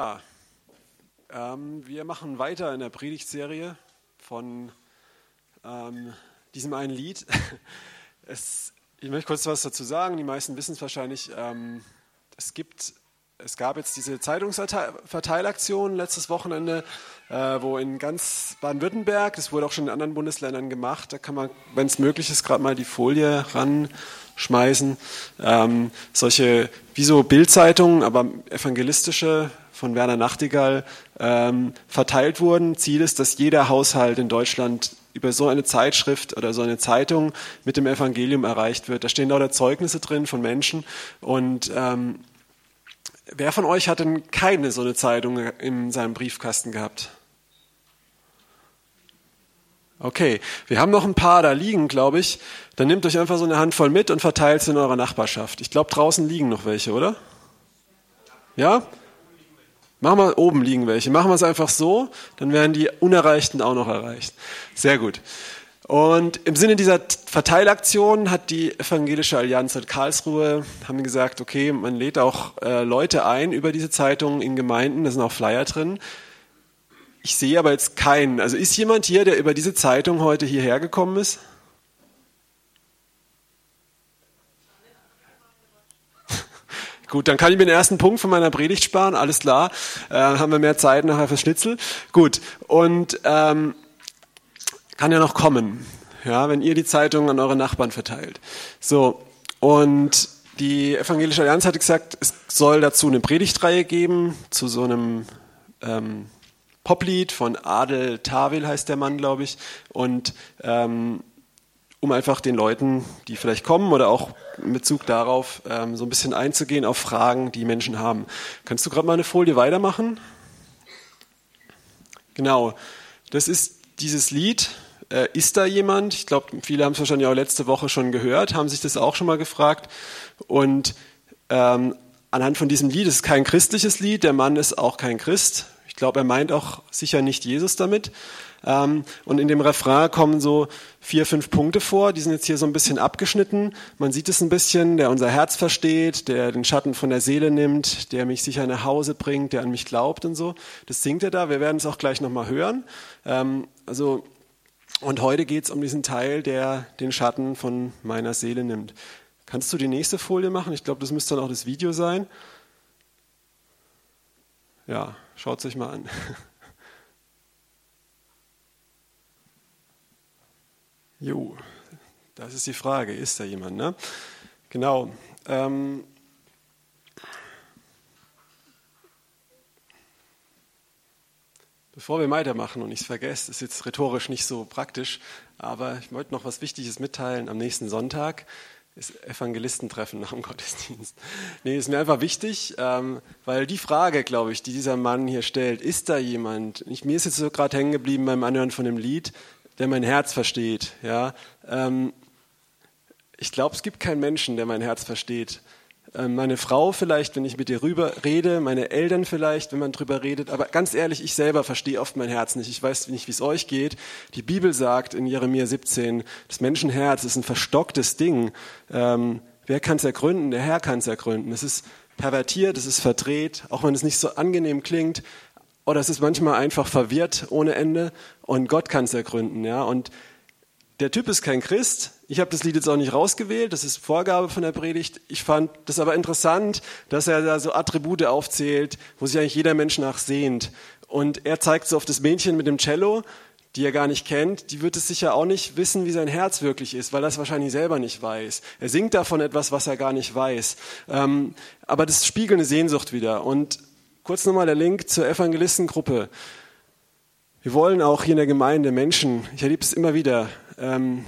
Ja, ähm, wir machen weiter in der Predigtserie von ähm, diesem einen Lied. Es, ich möchte kurz was dazu sagen. Die meisten wissen es wahrscheinlich. Ähm, es gibt, es gab jetzt diese Zeitungsverteilaktion letztes Wochenende, äh, wo in ganz Baden-Württemberg, das wurde auch schon in anderen Bundesländern gemacht, da kann man, wenn es möglich ist, gerade mal die Folie ranschmeißen. Ähm, solche, wie so Bildzeitungen, aber evangelistische von Werner Nachtigall ähm, verteilt wurden. Ziel ist, dass jeder Haushalt in Deutschland über so eine Zeitschrift oder so eine Zeitung mit dem Evangelium erreicht wird. Da stehen lauter Zeugnisse drin von Menschen. Und ähm, wer von euch hat denn keine so eine Zeitung in seinem Briefkasten gehabt? Okay, wir haben noch ein paar da liegen, glaube ich. Dann nehmt euch einfach so eine Handvoll mit und verteilt sie in eurer Nachbarschaft. Ich glaube, draußen liegen noch welche, oder? Ja? Machen wir, oben liegen welche. Machen wir es einfach so, dann werden die Unerreichten auch noch erreicht. Sehr gut. Und im Sinne dieser Verteilaktion hat die Evangelische Allianz in Karlsruhe, haben gesagt, okay, man lädt auch äh, Leute ein über diese Zeitungen in Gemeinden, da sind auch Flyer drin. Ich sehe aber jetzt keinen. Also ist jemand hier, der über diese Zeitung heute hierher gekommen ist? Gut, dann kann ich mir den ersten Punkt von meiner Predigt sparen, alles klar. Äh, haben wir mehr Zeit nachher fürs Schnitzel. Gut, und ähm, kann ja noch kommen, ja, wenn ihr die Zeitung an eure Nachbarn verteilt. So, und die Evangelische Allianz hat gesagt, es soll dazu eine Predigtreihe geben, zu so einem ähm, Poplied von Adel Tawil heißt der Mann, glaube ich. Und ähm, um einfach den Leuten, die vielleicht kommen oder auch in Bezug darauf, ähm, so ein bisschen einzugehen auf Fragen, die Menschen haben. Kannst du gerade mal eine Folie weitermachen? Genau, das ist dieses Lied. Äh, ist da jemand? Ich glaube, viele haben es wahrscheinlich auch letzte Woche schon gehört, haben sich das auch schon mal gefragt. Und ähm, anhand von diesem Lied, es ist kein christliches Lied, der Mann ist auch kein Christ. Ich glaube, er meint auch sicher nicht Jesus damit. Ähm, und in dem Refrain kommen so vier, fünf Punkte vor. Die sind jetzt hier so ein bisschen abgeschnitten. Man sieht es ein bisschen, der unser Herz versteht, der den Schatten von der Seele nimmt, der mich sicher nach Hause bringt, der an mich glaubt und so. Das singt er da. Wir werden es auch gleich nochmal hören. Ähm, also, und heute geht es um diesen Teil, der den Schatten von meiner Seele nimmt. Kannst du die nächste Folie machen? Ich glaube, das müsste dann auch das Video sein. Ja, schaut es euch mal an. Jo, das ist die Frage. Ist da jemand? Ne? Genau. Ähm, Bevor wir weitermachen und ich es vergesse, ist jetzt rhetorisch nicht so praktisch, aber ich wollte noch was Wichtiges mitteilen. Am nächsten Sonntag ist Evangelistentreffen nach dem Gottesdienst. Nee, ist mir einfach wichtig, ähm, weil die Frage, glaube ich, die dieser Mann hier stellt, ist da jemand? Ich, mir ist jetzt so gerade hängen geblieben beim Anhören von dem Lied, der mein Herz versteht. Ja? Ähm, ich glaube, es gibt keinen Menschen, der mein Herz versteht. Ähm, meine Frau vielleicht, wenn ich mit ihr rüber rede, meine Eltern vielleicht, wenn man drüber redet. Aber ganz ehrlich, ich selber verstehe oft mein Herz nicht. Ich weiß nicht, wie es euch geht. Die Bibel sagt in Jeremia 17, das Menschenherz ist ein verstocktes Ding. Ähm, wer kann es ergründen? Der Herr kann es ergründen. Es ist pervertiert, es ist verdreht, auch wenn es nicht so angenehm klingt. Oder es ist manchmal einfach verwirrt ohne Ende und Gott kann es ergründen. Ja? Und der Typ ist kein Christ. Ich habe das Lied jetzt auch nicht rausgewählt, das ist Vorgabe von der Predigt. Ich fand das aber interessant, dass er da so Attribute aufzählt, wo sich eigentlich jeder Mensch nach sehnt. Und er zeigt so auf das Mädchen mit dem Cello, die er gar nicht kennt, die wird es sicher auch nicht wissen, wie sein Herz wirklich ist, weil er es wahrscheinlich selber nicht weiß. Er singt davon etwas, was er gar nicht weiß. Ähm, aber das spiegelt eine Sehnsucht wieder. Und Kurz nochmal der Link zur Evangelistengruppe. Wir wollen auch hier in der Gemeinde Menschen, ich erlebe es immer wieder, ähm,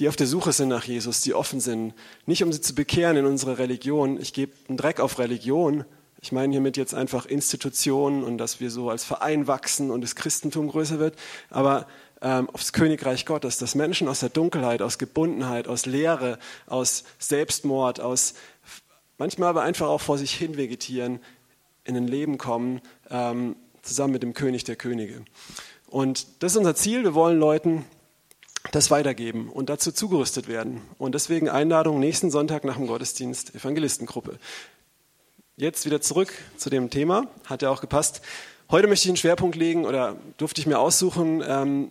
die auf der Suche sind nach Jesus, die offen sind. Nicht um sie zu bekehren in unsere Religion. Ich gebe einen Dreck auf Religion. Ich meine hiermit jetzt einfach Institutionen und dass wir so als Verein wachsen und das Christentum größer wird. Aber ähm, aufs Königreich Gottes, dass Menschen aus der Dunkelheit, aus Gebundenheit, aus Leere, aus Selbstmord, aus manchmal aber einfach auch vor sich hin vegetieren, in ein Leben kommen, ähm, zusammen mit dem König der Könige. Und das ist unser Ziel. Wir wollen Leuten das weitergeben und dazu zugerüstet werden. Und deswegen Einladung nächsten Sonntag nach dem Gottesdienst Evangelistengruppe. jetzt wieder zurück zu dem Thema, hat ja auch gepasst. Heute möchte ich einen Schwerpunkt legen oder durfte ich mir aussuchen, ähm,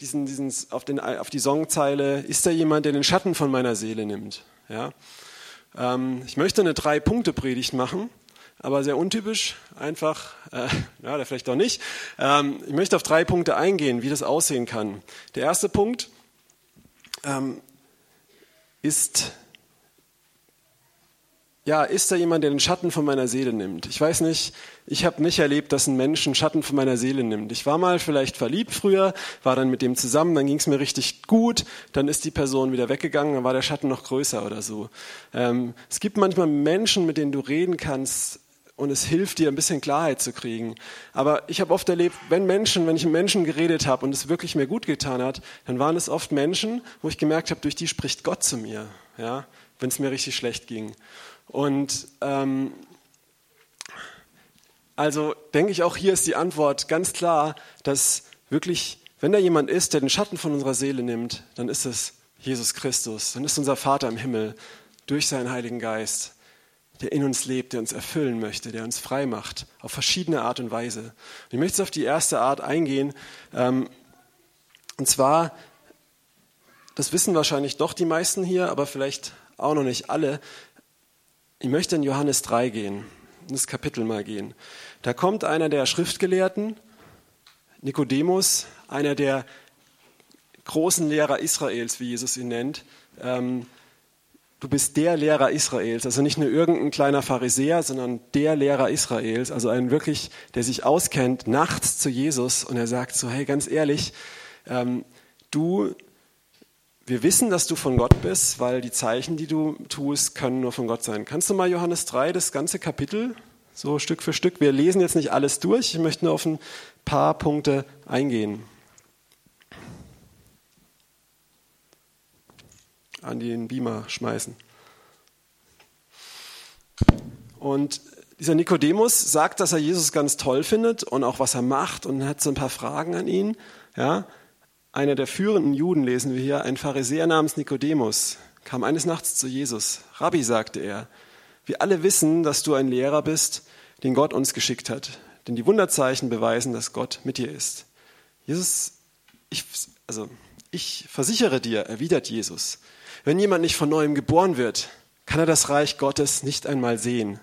diesen, diesen, auf, den, auf die Songzeile, ist da jemand, der den Schatten von meiner Seele nimmt? Ja? Ähm, ich möchte eine Drei-Punkte-Predigt machen, aber sehr untypisch, einfach, äh, ja, vielleicht auch nicht. Ähm, ich möchte auf drei Punkte eingehen, wie das aussehen kann. Der erste Punkt ähm, ist ja, ist da jemand, der den Schatten von meiner Seele nimmt? Ich weiß nicht, ich habe nicht erlebt, dass ein Mensch einen Schatten von meiner Seele nimmt. Ich war mal vielleicht verliebt früher, war dann mit dem zusammen, dann ging es mir richtig gut, dann ist die Person wieder weggegangen, dann war der Schatten noch größer oder so. Ähm, es gibt manchmal Menschen, mit denen du reden kannst, und es hilft dir, ein bisschen Klarheit zu kriegen. Aber ich habe oft erlebt, wenn Menschen, wenn ich mit Menschen geredet habe und es wirklich mir gut getan hat, dann waren es oft Menschen, wo ich gemerkt habe, durch die spricht Gott zu mir, ja, wenn es mir richtig schlecht ging. Und ähm, also denke ich auch hier ist die Antwort ganz klar, dass wirklich, wenn da jemand ist, der den Schatten von unserer Seele nimmt, dann ist es Jesus Christus, dann ist unser Vater im Himmel durch seinen Heiligen Geist, der in uns lebt, der uns erfüllen möchte, der uns frei macht, auf verschiedene Art und Weise. Und ich möchte jetzt auf die erste Art eingehen, ähm, und zwar, das wissen wahrscheinlich doch die meisten hier, aber vielleicht auch noch nicht alle, ich möchte in Johannes 3 gehen, in das Kapitel mal gehen. Da kommt einer der Schriftgelehrten, Nikodemus, einer der großen Lehrer Israels, wie Jesus ihn nennt. Ähm, du bist der Lehrer Israels, also nicht nur irgendein kleiner Pharisäer, sondern der Lehrer Israels, also ein wirklich, der sich auskennt, nachts zu Jesus und er sagt so, hey, ganz ehrlich, ähm, du wir wissen, dass du von Gott bist, weil die Zeichen, die du tust, können nur von Gott sein. Kannst du mal Johannes 3, das ganze Kapitel, so Stück für Stück, wir lesen jetzt nicht alles durch, ich möchte nur auf ein paar Punkte eingehen. An den Beamer schmeißen. Und dieser Nikodemus sagt, dass er Jesus ganz toll findet und auch was er macht und hat so ein paar Fragen an ihn. Ja, einer der führenden Juden lesen wir hier, ein Pharisäer namens Nikodemus, kam eines Nachts zu Jesus. Rabbi, sagte er, wir alle wissen, dass du ein Lehrer bist, den Gott uns geschickt hat. Denn die Wunderzeichen beweisen, dass Gott mit dir ist. Jesus, ich, also, ich versichere dir, erwidert Jesus, wenn jemand nicht von neuem geboren wird, kann er das Reich Gottes nicht einmal sehen.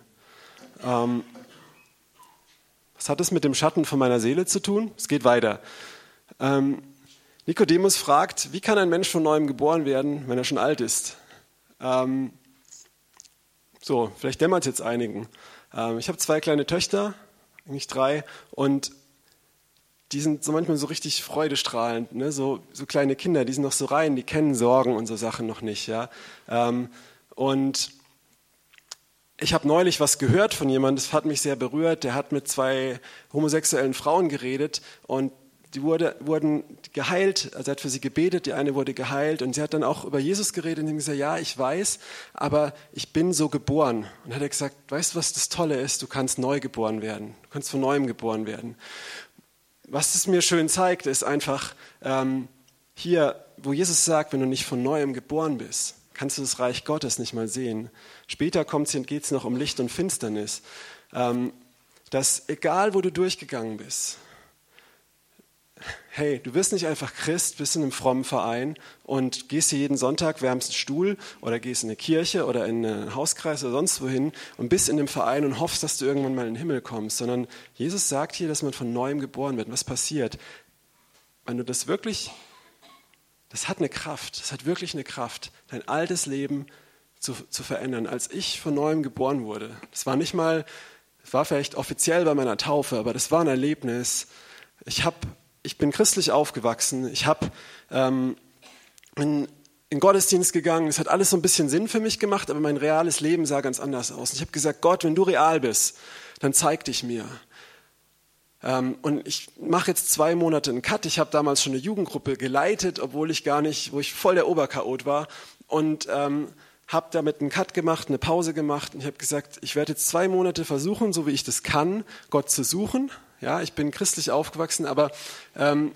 Ähm, was hat es mit dem Schatten von meiner Seele zu tun? Es geht weiter. Ähm, Nikodemus fragt, wie kann ein Mensch von neuem geboren werden, wenn er schon alt ist? Ähm, so, vielleicht dämmert es jetzt einigen. Ähm, ich habe zwei kleine Töchter, eigentlich drei, und die sind so manchmal so richtig freudestrahlend, ne? so, so kleine Kinder, die sind noch so rein, die kennen Sorgen und so Sachen noch nicht. Ja? Ähm, und ich habe neulich was gehört von jemandem, das hat mich sehr berührt, der hat mit zwei homosexuellen Frauen geredet und die wurde, wurden geheilt, also er hat für sie gebetet, die eine wurde geheilt und sie hat dann auch über Jesus geredet und gesagt, ja, ich weiß, aber ich bin so geboren. Und hat er gesagt, weißt du, was das Tolle ist? Du kannst neu geboren werden, du kannst von neuem geboren werden. Was es mir schön zeigt, ist einfach ähm, hier, wo Jesus sagt, wenn du nicht von neuem geboren bist, kannst du das Reich Gottes nicht mal sehen. Später geht es noch um Licht und Finsternis. Ähm, dass egal, wo du durchgegangen bist, hey, du bist nicht einfach Christ, bist in einem frommen Verein und gehst hier jeden Sonntag, wärmst einen Stuhl oder gehst in eine Kirche oder in einen Hauskreis oder sonst wohin und bist in dem Verein und hoffst, dass du irgendwann mal in den Himmel kommst, sondern Jesus sagt hier, dass man von neuem geboren wird. was passiert? Wenn du das wirklich, das hat eine Kraft, das hat wirklich eine Kraft, dein altes Leben zu, zu verändern. Als ich von neuem geboren wurde, das war nicht mal, das war vielleicht offiziell bei meiner Taufe, aber das war ein Erlebnis. Ich habe ich bin christlich aufgewachsen. Ich habe ähm, in, in Gottesdienst gegangen. Es hat alles so ein bisschen Sinn für mich gemacht, aber mein reales Leben sah ganz anders aus. Ich habe gesagt, Gott, wenn du real bist, dann zeig dich mir. Ähm, und ich mache jetzt zwei Monate einen Cut. Ich habe damals schon eine Jugendgruppe geleitet, obwohl ich gar nicht, wo ich voll der Oberchaot war. Und ähm, habe damit einen Cut gemacht, eine Pause gemacht und ich habe gesagt, ich werde jetzt zwei Monate versuchen, so wie ich das kann, Gott zu suchen, ja, ich bin christlich aufgewachsen, aber ähm,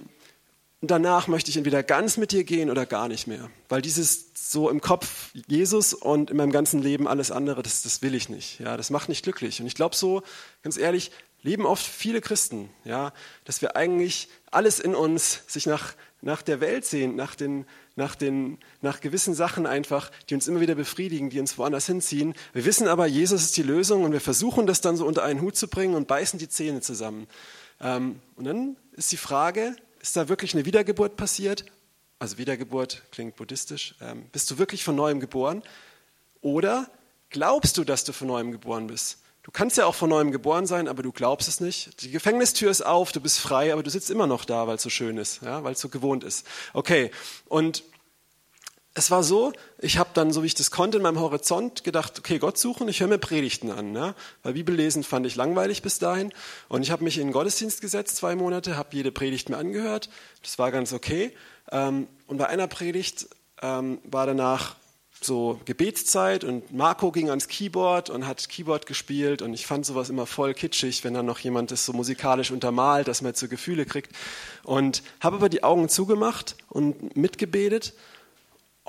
danach möchte ich entweder ganz mit dir gehen oder gar nicht mehr. Weil dieses so im Kopf Jesus und in meinem ganzen Leben alles andere, das, das will ich nicht. Ja, das macht nicht glücklich. Und ich glaube so, ganz ehrlich, leben oft viele Christen, ja, dass wir eigentlich alles in uns sich nach, nach der Welt sehen, nach, den, nach, den, nach gewissen Sachen einfach, die uns immer wieder befriedigen, die uns woanders hinziehen. Wir wissen aber, Jesus ist die Lösung und wir versuchen das dann so unter einen Hut zu bringen und beißen die Zähne zusammen. Ähm, und dann ist die Frage, ist da wirklich eine Wiedergeburt passiert? Also Wiedergeburt klingt buddhistisch. Ähm, bist du wirklich von neuem geboren? Oder glaubst du, dass du von neuem geboren bist? Du kannst ja auch von neuem geboren sein, aber du glaubst es nicht. Die Gefängnistür ist auf, du bist frei, aber du sitzt immer noch da, weil es so schön ist, ja, weil es so gewohnt ist. Okay, und es war so, ich habe dann, so wie ich das konnte, in meinem Horizont gedacht, okay, Gott suchen, ich höre mir Predigten an. Ne? Weil Bibellesen fand ich langweilig bis dahin. Und ich habe mich in den Gottesdienst gesetzt, zwei Monate, habe jede Predigt mir angehört. Das war ganz okay. Ähm, und bei einer Predigt ähm, war danach so Gebetszeit und Marco ging ans Keyboard und hat Keyboard gespielt und ich fand sowas immer voll kitschig, wenn dann noch jemand das so musikalisch untermalt, dass man jetzt so Gefühle kriegt. Und habe aber die Augen zugemacht und mitgebetet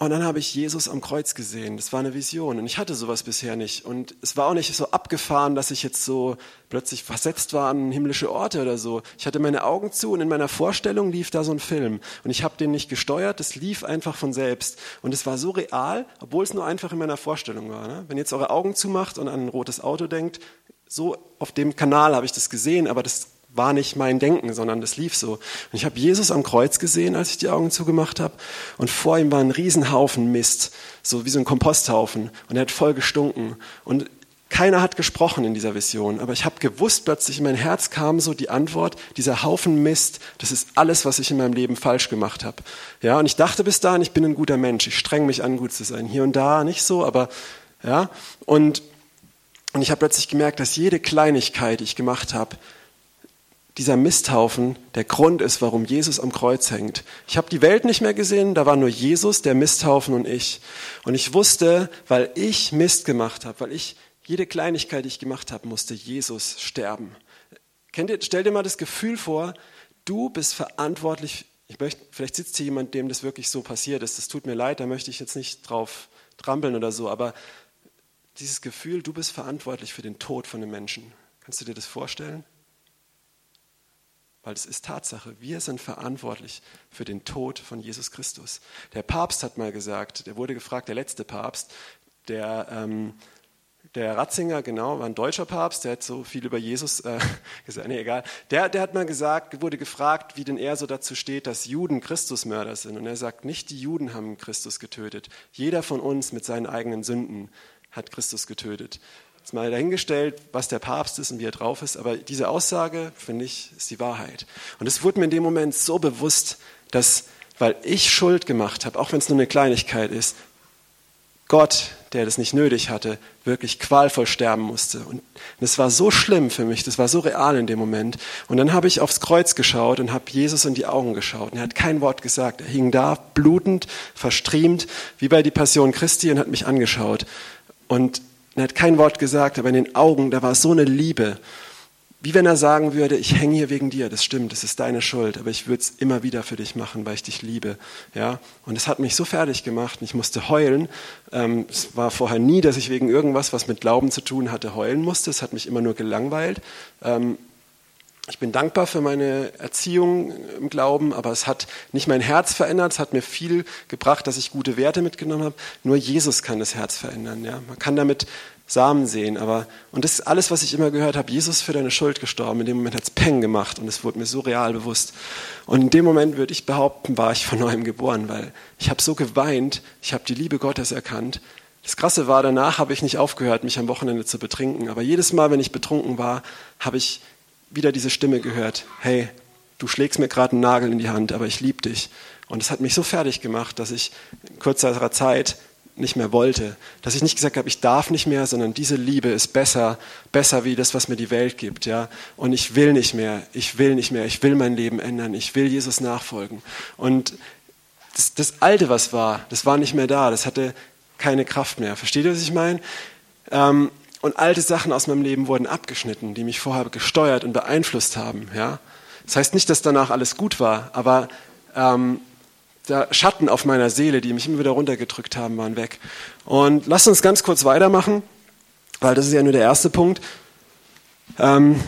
und dann habe ich Jesus am Kreuz gesehen. Das war eine Vision. Und ich hatte sowas bisher nicht. Und es war auch nicht so abgefahren, dass ich jetzt so plötzlich versetzt war an himmlische Orte oder so. Ich hatte meine Augen zu und in meiner Vorstellung lief da so ein Film. Und ich habe den nicht gesteuert, das lief einfach von selbst. Und es war so real, obwohl es nur einfach in meiner Vorstellung war. Ne? Wenn ihr jetzt eure Augen zumacht und an ein rotes Auto denkt, so auf dem Kanal habe ich das gesehen, aber das war nicht mein Denken, sondern das lief so. Und ich habe Jesus am Kreuz gesehen, als ich die Augen zugemacht habe. Und vor ihm war ein Riesenhaufen Mist, so wie so ein Komposthaufen. Und er hat voll gestunken. Und keiner hat gesprochen in dieser Vision, aber ich habe gewusst, plötzlich in mein Herz kam so die Antwort, dieser Haufen Mist, das ist alles, was ich in meinem Leben falsch gemacht habe. Ja, und ich dachte bis dahin, ich bin ein guter Mensch, ich streng mich an, gut zu sein. Hier und da nicht so, aber ja. Und, und ich habe plötzlich gemerkt, dass jede Kleinigkeit, die ich gemacht habe, dieser Misthaufen der Grund ist, warum Jesus am Kreuz hängt. Ich habe die Welt nicht mehr gesehen, da war nur Jesus, der Misthaufen und ich. Und ich wusste, weil ich Mist gemacht habe, weil ich jede Kleinigkeit, die ich gemacht habe, musste Jesus sterben. Kennt ihr, stell dir mal das Gefühl vor, du bist verantwortlich. Ich möchte, vielleicht sitzt hier jemand, dem das wirklich so passiert ist. Das tut mir leid, da möchte ich jetzt nicht drauf trampeln oder so, aber dieses Gefühl, du bist verantwortlich für den Tod von einem Menschen. Kannst du dir das vorstellen? Weil es ist Tatsache, wir sind verantwortlich für den Tod von Jesus Christus. Der Papst hat mal gesagt, der wurde gefragt, der letzte Papst, der, ähm, der Ratzinger, genau, war ein deutscher Papst, der hat so viel über Jesus äh, gesagt, nee, egal. Der, der hat mal gesagt, wurde gefragt, wie denn er so dazu steht, dass Juden Christusmörder sind. Und er sagt, nicht die Juden haben Christus getötet. Jeder von uns mit seinen eigenen Sünden hat Christus getötet. Jetzt mal dahingestellt, was der Papst ist und wie er drauf ist, aber diese Aussage, finde ich, ist die Wahrheit. Und es wurde mir in dem Moment so bewusst, dass, weil ich Schuld gemacht habe, auch wenn es nur eine Kleinigkeit ist, Gott, der das nicht nötig hatte, wirklich qualvoll sterben musste. Und das war so schlimm für mich, das war so real in dem Moment. Und dann habe ich aufs Kreuz geschaut und habe Jesus in die Augen geschaut. Und er hat kein Wort gesagt. Er hing da, blutend, verstriemt, wie bei die Passion Christi und hat mich angeschaut. Und er hat kein Wort gesagt, aber in den Augen, da war so eine Liebe. Wie wenn er sagen würde, ich hänge hier wegen dir, das stimmt, das ist deine Schuld, aber ich würde es immer wieder für dich machen, weil ich dich liebe. Ja? Und es hat mich so fertig gemacht und ich musste heulen. Ähm, es war vorher nie, dass ich wegen irgendwas, was mit Glauben zu tun hatte, heulen musste. Es hat mich immer nur gelangweilt. Ähm, ich bin dankbar für meine Erziehung im Glauben, aber es hat nicht mein Herz verändert, es hat mir viel gebracht, dass ich gute Werte mitgenommen habe. Nur Jesus kann das Herz verändern. Ja? Man kann damit Samen sehen, aber und das ist alles, was ich immer gehört habe. Jesus für deine Schuld gestorben. In dem Moment hat es Peng gemacht und es wurde mir so real bewusst. Und in dem Moment würde ich behaupten, war ich von neuem geboren, weil ich habe so geweint, ich habe die Liebe Gottes erkannt. Das Krasse war, danach habe ich nicht aufgehört, mich am Wochenende zu betrinken. Aber jedes Mal, wenn ich betrunken war, habe ich wieder diese Stimme gehört, hey, du schlägst mir gerade einen Nagel in die Hand, aber ich liebe dich. Und es hat mich so fertig gemacht, dass ich in kürzerer Zeit nicht mehr wollte, dass ich nicht gesagt habe, ich darf nicht mehr, sondern diese Liebe ist besser, besser wie das, was mir die Welt gibt, ja. Und ich will nicht mehr, ich will nicht mehr, ich will mein Leben ändern, ich will Jesus nachfolgen. Und das, das Alte, was war, das war nicht mehr da, das hatte keine Kraft mehr. Versteht ihr, was ich meine? Ähm, und alte Sachen aus meinem Leben wurden abgeschnitten, die mich vorher gesteuert und beeinflusst haben. Ja? Das heißt nicht, dass danach alles gut war, aber ähm, der Schatten auf meiner Seele, die mich immer wieder runtergedrückt haben, waren weg. Und lasst uns ganz kurz weitermachen, weil das ist ja nur der erste Punkt. Ähm,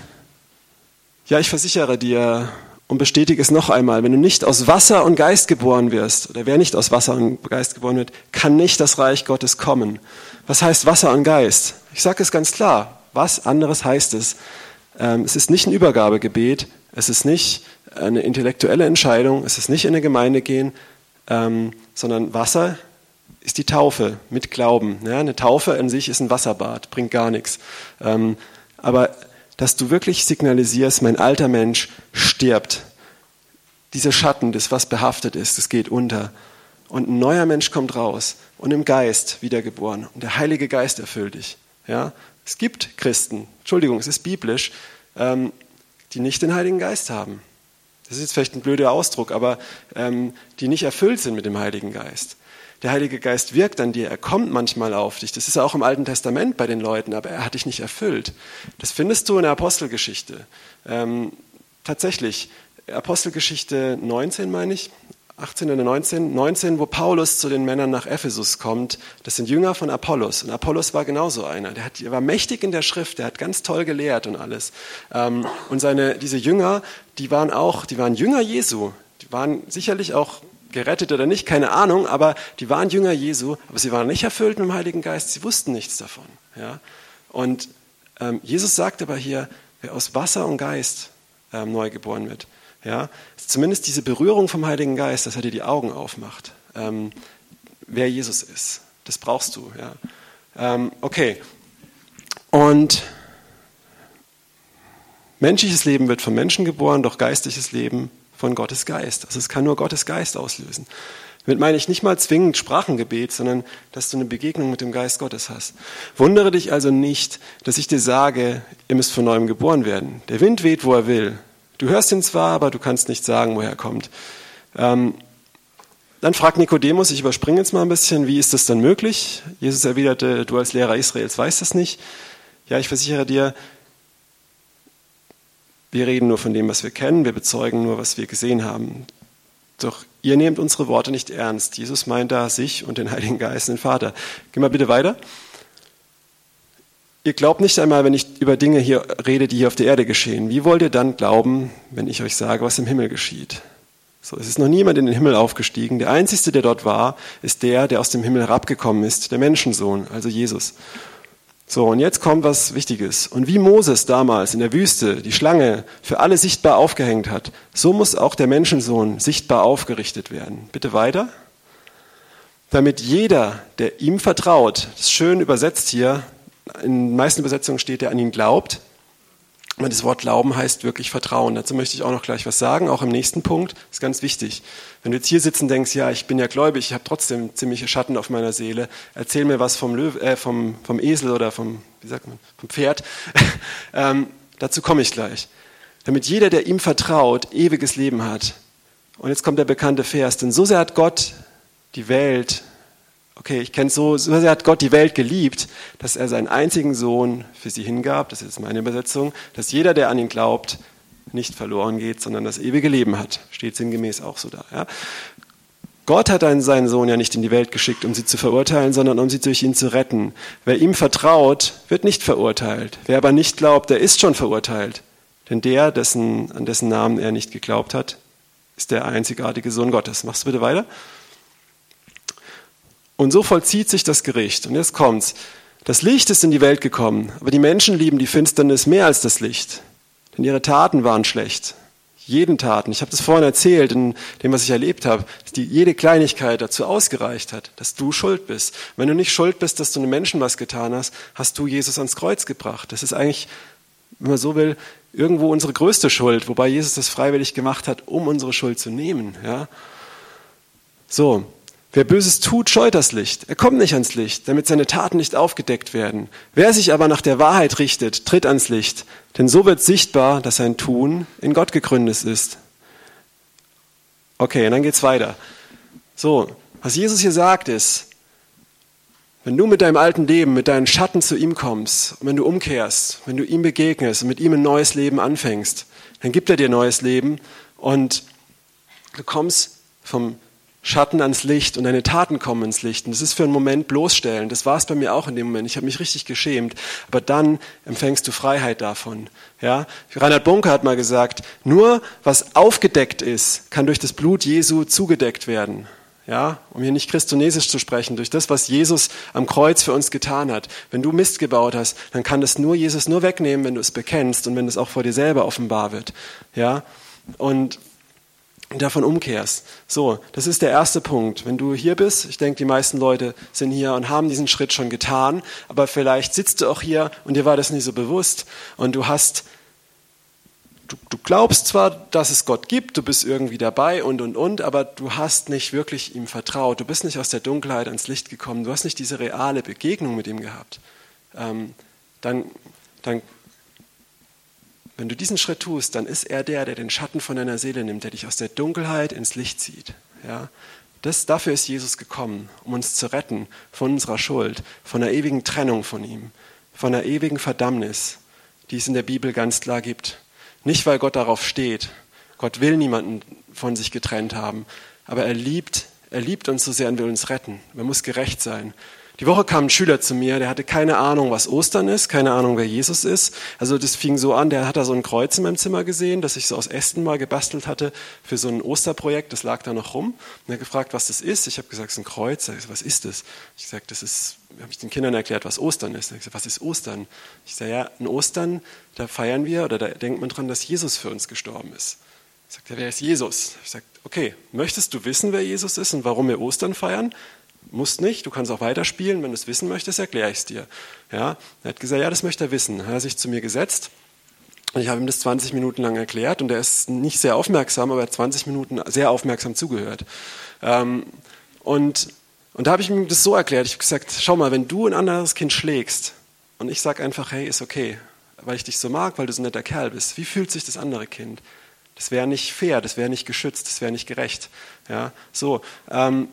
ja, ich versichere dir und bestätige es noch einmal, wenn du nicht aus Wasser und Geist geboren wirst, oder wer nicht aus Wasser und Geist geboren wird, kann nicht das Reich Gottes kommen. Was heißt Wasser und Geist? Ich sage es ganz klar. Was anderes heißt es? Ähm, es ist nicht ein Übergabegebet, es ist nicht eine intellektuelle Entscheidung, es ist nicht in eine Gemeinde gehen, ähm, sondern Wasser ist die Taufe mit Glauben. Eine Taufe an sich ist ein Wasserbad, bringt gar nichts. Ähm, aber dass du wirklich signalisierst, mein alter Mensch stirbt. Dieser Schatten, das was behaftet ist, das geht unter. Und ein neuer Mensch kommt raus und im Geist wiedergeboren. Und der Heilige Geist erfüllt dich. Ja? Es gibt Christen, Entschuldigung, es ist biblisch, ähm, die nicht den Heiligen Geist haben. Das ist jetzt vielleicht ein blöder Ausdruck, aber ähm, die nicht erfüllt sind mit dem Heiligen Geist. Der Heilige Geist wirkt an dir, er kommt manchmal auf dich. Das ist auch im Alten Testament bei den Leuten, aber er hat dich nicht erfüllt. Das findest du in der Apostelgeschichte. Ähm, tatsächlich, Apostelgeschichte 19 meine ich, 18 oder 19, 19, wo Paulus zu den Männern nach Ephesus kommt. Das sind Jünger von Apollos. Und Apollos war genauso einer. Der, hat, der war mächtig in der Schrift, der hat ganz toll gelehrt und alles. Ähm, und seine, diese Jünger, die waren auch, die waren Jünger Jesu. Die waren sicherlich auch gerettet oder nicht, keine Ahnung, aber die waren Jünger Jesu, aber sie waren nicht erfüllt mit dem Heiligen Geist, sie wussten nichts davon. Ja? Und ähm, Jesus sagt aber hier, wer aus Wasser und Geist ähm, neu geboren wird, ja, zumindest diese Berührung vom Heiligen Geist, dass er dir die Augen aufmacht, ähm, wer Jesus ist. Das brauchst du. Ja. Ähm, okay. Und menschliches Leben wird vom Menschen geboren, doch geistliches Leben von Gottes Geist. Also es kann nur Gottes Geist auslösen. Damit meine ich nicht mal zwingend Sprachengebet, sondern dass du eine Begegnung mit dem Geist Gottes hast. Wundere dich also nicht, dass ich dir sage, ihr müsst von neuem geboren werden. Der Wind weht, wo er will. Du hörst ihn zwar, aber du kannst nicht sagen, woher er kommt. Ähm, dann fragt Nikodemus, ich überspringe jetzt mal ein bisschen, wie ist das denn möglich? Jesus erwiderte, du als Lehrer Israels weißt das nicht. Ja, ich versichere dir, wir reden nur von dem, was wir kennen, wir bezeugen nur, was wir gesehen haben. Doch ihr nehmt unsere Worte nicht ernst. Jesus meint da sich und den Heiligen Geist, den Vater. Geh mal bitte weiter. Ihr glaubt nicht einmal, wenn ich über Dinge hier rede, die hier auf der Erde geschehen. Wie wollt ihr dann glauben, wenn ich euch sage, was im Himmel geschieht? So, es ist noch niemand in den Himmel aufgestiegen. Der Einzige, der dort war, ist der, der aus dem Himmel herabgekommen ist, der Menschensohn, also Jesus. So, und jetzt kommt was Wichtiges. Und wie Moses damals in der Wüste die Schlange für alle sichtbar aufgehängt hat, so muss auch der Menschensohn sichtbar aufgerichtet werden. Bitte weiter. Damit jeder, der ihm vertraut, das ist schön übersetzt hier, in den meisten Übersetzungen steht, der an ihn glaubt. Und das Wort Glauben heißt wirklich Vertrauen. Dazu möchte ich auch noch gleich was sagen, auch im nächsten Punkt. Ist ganz wichtig. Wenn du jetzt hier sitzen denkst, ja, ich bin ja gläubig, ich habe trotzdem ziemliche Schatten auf meiner Seele, erzähl mir was vom, Löw, äh, vom, vom Esel oder vom, wie sagt man, vom Pferd. ähm, dazu komme ich gleich. Damit jeder, der ihm vertraut, ewiges Leben hat. Und jetzt kommt der bekannte Vers, denn so sehr hat Gott die Welt okay, ich kenne es so, so sehr hat Gott die Welt geliebt, dass er seinen einzigen Sohn für sie hingab, das ist meine Übersetzung, dass jeder, der an ihn glaubt, nicht verloren geht, sondern das ewige Leben hat. Steht sinngemäß auch so da. Ja? Gott hat seinen Sohn ja nicht in die Welt geschickt, um sie zu verurteilen, sondern um sie durch ihn zu retten. Wer ihm vertraut, wird nicht verurteilt. Wer aber nicht glaubt, der ist schon verurteilt. Denn der, dessen, an dessen Namen er nicht geglaubt hat, ist der einzigartige Sohn Gottes. Machst du bitte weiter? Und so vollzieht sich das Gericht. Und jetzt kommt's. Das Licht ist in die Welt gekommen, aber die Menschen lieben die Finsternis mehr als das Licht. Denn ihre Taten waren schlecht. Jeden Taten. Ich habe das vorhin erzählt, in dem, was ich erlebt habe, dass die, jede Kleinigkeit dazu ausgereicht hat, dass du schuld bist. Wenn du nicht schuld bist, dass du einem Menschen was getan hast, hast du Jesus ans Kreuz gebracht. Das ist eigentlich, wenn man so will, irgendwo unsere größte Schuld, wobei Jesus das freiwillig gemacht hat, um unsere Schuld zu nehmen. Ja? So, Wer Böses tut, scheut das Licht. Er kommt nicht ans Licht, damit seine Taten nicht aufgedeckt werden. Wer sich aber nach der Wahrheit richtet, tritt ans Licht, denn so wird sichtbar, dass sein Tun in Gott gegründet ist. Okay, und dann geht's weiter. So, was Jesus hier sagt ist, wenn du mit deinem alten Leben, mit deinen Schatten zu ihm kommst, und wenn du umkehrst, wenn du ihm begegnest und mit ihm ein neues Leben anfängst, dann gibt er dir neues Leben und du kommst vom Schatten ans Licht und deine Taten kommen ins Licht. Und das ist für einen Moment bloßstellen. Das war es bei mir auch in dem Moment. Ich habe mich richtig geschämt. Aber dann empfängst du Freiheit davon. Ja? Reinhard Bunker hat mal gesagt, nur was aufgedeckt ist, kann durch das Blut Jesu zugedeckt werden. Ja, um hier nicht christonesisch zu sprechen, durch das, was Jesus am Kreuz für uns getan hat. Wenn du Mist gebaut hast, dann kann das nur Jesus nur wegnehmen, wenn du es bekennst und wenn es auch vor dir selber offenbar wird. Ja, und davon umkehrst. So, das ist der erste Punkt. Wenn du hier bist, ich denke, die meisten Leute sind hier und haben diesen Schritt schon getan, aber vielleicht sitzt du auch hier und dir war das nicht so bewusst und du hast du, du glaubst zwar, dass es Gott gibt, du bist irgendwie dabei und, und, und, aber du hast nicht wirklich ihm vertraut. Du bist nicht aus der Dunkelheit ans Licht gekommen. Du hast nicht diese reale Begegnung mit ihm gehabt. Ähm, dann, dann, wenn du diesen Schritt tust, dann ist er der, der den Schatten von deiner Seele nimmt, der dich aus der Dunkelheit ins Licht zieht. Ja? Das, dafür ist Jesus gekommen, um uns zu retten von unserer Schuld, von der ewigen Trennung von ihm, von der ewigen Verdammnis, die es in der Bibel ganz klar gibt. Nicht, weil Gott darauf steht. Gott will niemanden von sich getrennt haben. Aber er liebt, er liebt uns so sehr und will uns retten. Er muss gerecht sein. Die Woche kam ein Schüler zu mir, der hatte keine Ahnung, was Ostern ist, keine Ahnung, wer Jesus ist. Also das fing so an, der hat da so ein Kreuz in meinem Zimmer gesehen, das ich so aus Ästen mal gebastelt hatte für so ein Osterprojekt, das lag da noch rum. Und er hat gefragt, was das ist. Ich habe gesagt, es ist ein Kreuz. Er gesagt, was ist das? Ich gesagt, das ist, habe ich den Kindern erklärt, was Ostern ist. Er hat gesagt, was ist Ostern? Ich sage, ja, in Ostern, da feiern wir oder da denkt man dran, dass Jesus für uns gestorben ist. Ich sagte, wer ist Jesus? Ich sagte, okay, möchtest du wissen, wer Jesus ist und warum wir Ostern feiern? Musst nicht, du kannst auch weiterspielen. Wenn du es wissen möchtest, erkläre ich es dir. Ja? Er hat gesagt, ja, das möchte er wissen. Er hat sich zu mir gesetzt. Ich habe ihm das 20 Minuten lang erklärt und er ist nicht sehr aufmerksam, aber er hat 20 Minuten sehr aufmerksam zugehört. Ähm, und, und da habe ich ihm das so erklärt. Ich habe gesagt, schau mal, wenn du ein anderes Kind schlägst und ich sage einfach, hey, ist okay, weil ich dich so mag, weil du so ein netter Kerl bist, wie fühlt sich das andere Kind? Das wäre nicht fair, das wäre nicht geschützt, das wäre nicht gerecht. Ja, so. Ähm,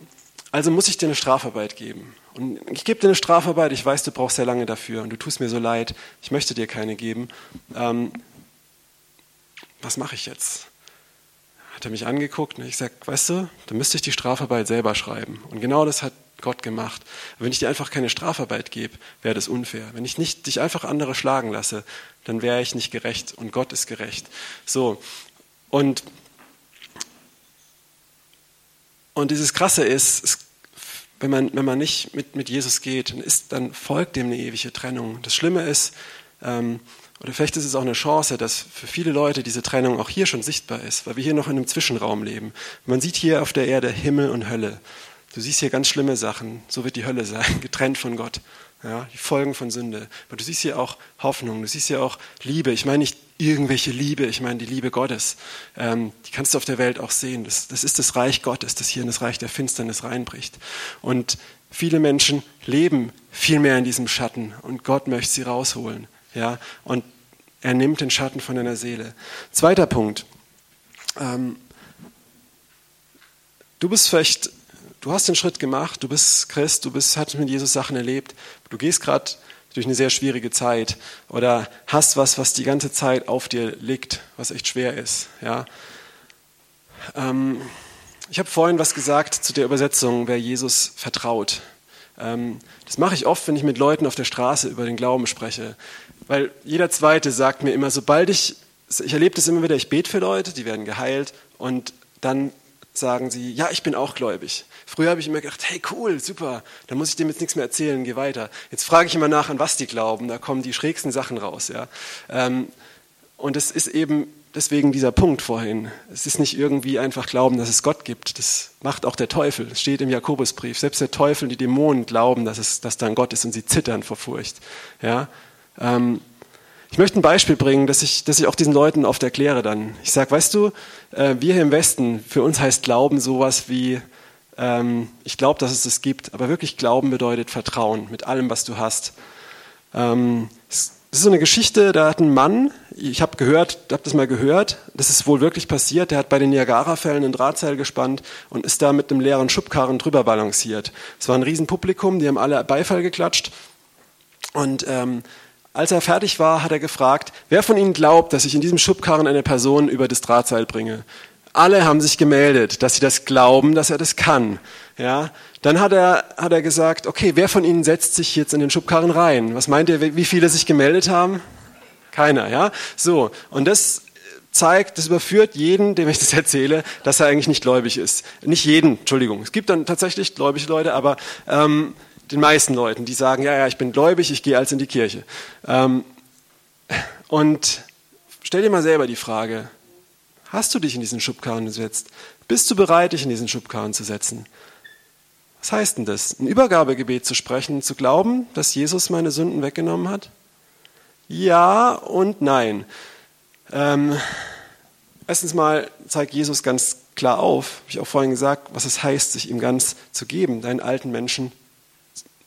also muss ich dir eine Strafarbeit geben. Und ich gebe dir eine Strafarbeit, ich weiß, du brauchst sehr lange dafür und du tust mir so leid, ich möchte dir keine geben. Ähm, was mache ich jetzt? Hat er mich angeguckt und ich sage, weißt du, dann müsste ich die Strafarbeit selber schreiben. Und genau das hat Gott gemacht. Wenn ich dir einfach keine Strafarbeit gebe, wäre das unfair. Wenn ich nicht dich einfach andere schlagen lasse, dann wäre ich nicht gerecht und Gott ist gerecht. So. Und und dieses Krasse ist, wenn man, wenn man nicht mit, mit Jesus geht, dann, ist, dann folgt dem eine ewige Trennung. Das Schlimme ist, ähm, oder vielleicht ist es auch eine Chance, dass für viele Leute diese Trennung auch hier schon sichtbar ist, weil wir hier noch in einem Zwischenraum leben. Man sieht hier auf der Erde Himmel und Hölle. Du siehst hier ganz schlimme Sachen. So wird die Hölle sein, getrennt von Gott. Ja, die Folgen von Sünde. Aber du siehst hier auch Hoffnung, du siehst hier auch Liebe. Ich meine nicht irgendwelche Liebe, ich meine die Liebe Gottes. Ähm, die kannst du auf der Welt auch sehen. Das, das ist das Reich Gottes, das hier in das Reich der Finsternis reinbricht. Und viele Menschen leben viel mehr in diesem Schatten und Gott möchte sie rausholen. Ja, und er nimmt den Schatten von deiner Seele. Zweiter Punkt. Ähm, du bist vielleicht du hast den Schritt gemacht, du bist Christ, du bist, hast mit Jesus Sachen erlebt, du gehst gerade durch eine sehr schwierige Zeit oder hast was, was die ganze Zeit auf dir liegt, was echt schwer ist. Ja. Ähm, ich habe vorhin was gesagt zu der Übersetzung, wer Jesus vertraut. Ähm, das mache ich oft, wenn ich mit Leuten auf der Straße über den Glauben spreche, weil jeder Zweite sagt mir immer, sobald ich, ich erlebe das immer wieder, ich bete für Leute, die werden geheilt und dann sagen sie, ja, ich bin auch gläubig. Früher habe ich immer gedacht, hey, cool, super, dann muss ich dem jetzt nichts mehr erzählen, geh weiter. Jetzt frage ich immer nach, an was die glauben, da kommen die schrägsten Sachen raus. Ja. Ähm, und es ist eben deswegen dieser Punkt vorhin. Es ist nicht irgendwie einfach glauben, dass es Gott gibt. Das macht auch der Teufel. Es steht im Jakobusbrief. Selbst der Teufel und die Dämonen glauben, dass, es, dass da ein Gott ist und sie zittern vor Furcht. Ja. Ich möchte ein Beispiel bringen, dass ich, dass ich auch diesen Leuten oft erkläre dann. Ich sage, weißt du, äh, wir hier im Westen, für uns heißt Glauben sowas wie, ähm, ich glaube, dass es das gibt, aber wirklich Glauben bedeutet Vertrauen mit allem, was du hast. Ähm, es ist so eine Geschichte, da hat ein Mann, ich habe gehört, habe das mal gehört, das ist wohl wirklich passiert, der hat bei den Niagara-Fällen ein Drahtseil gespannt und ist da mit einem leeren Schubkarren drüber balanciert. Es war ein Riesenpublikum, die haben alle Beifall geklatscht und ähm, als er fertig war, hat er gefragt, wer von Ihnen glaubt, dass ich in diesem Schubkarren eine Person über das Drahtseil bringe? Alle haben sich gemeldet, dass sie das glauben, dass er das kann. Ja, dann hat er, hat er gesagt, okay, wer von Ihnen setzt sich jetzt in den Schubkarren rein? Was meint ihr, wie viele sich gemeldet haben? Keiner, ja? So. Und das zeigt, das überführt jeden, dem ich das erzähle, dass er eigentlich nicht gläubig ist. Nicht jeden, Entschuldigung. Es gibt dann tatsächlich gläubige Leute, aber ähm, den meisten Leuten, die sagen, ja, ja, ich bin gläubig, ich gehe als in die Kirche. Ähm, und stell dir mal selber die Frage, hast du dich in diesen Schubkarren gesetzt? Bist du bereit, dich in diesen Schubkarren zu setzen? Was heißt denn das? Ein Übergabegebet zu sprechen, zu glauben, dass Jesus meine Sünden weggenommen hat? Ja und nein. Ähm, erstens mal zeigt Jesus ganz klar auf, habe ich auch vorhin gesagt, was es heißt, sich ihm ganz zu geben, deinen alten Menschen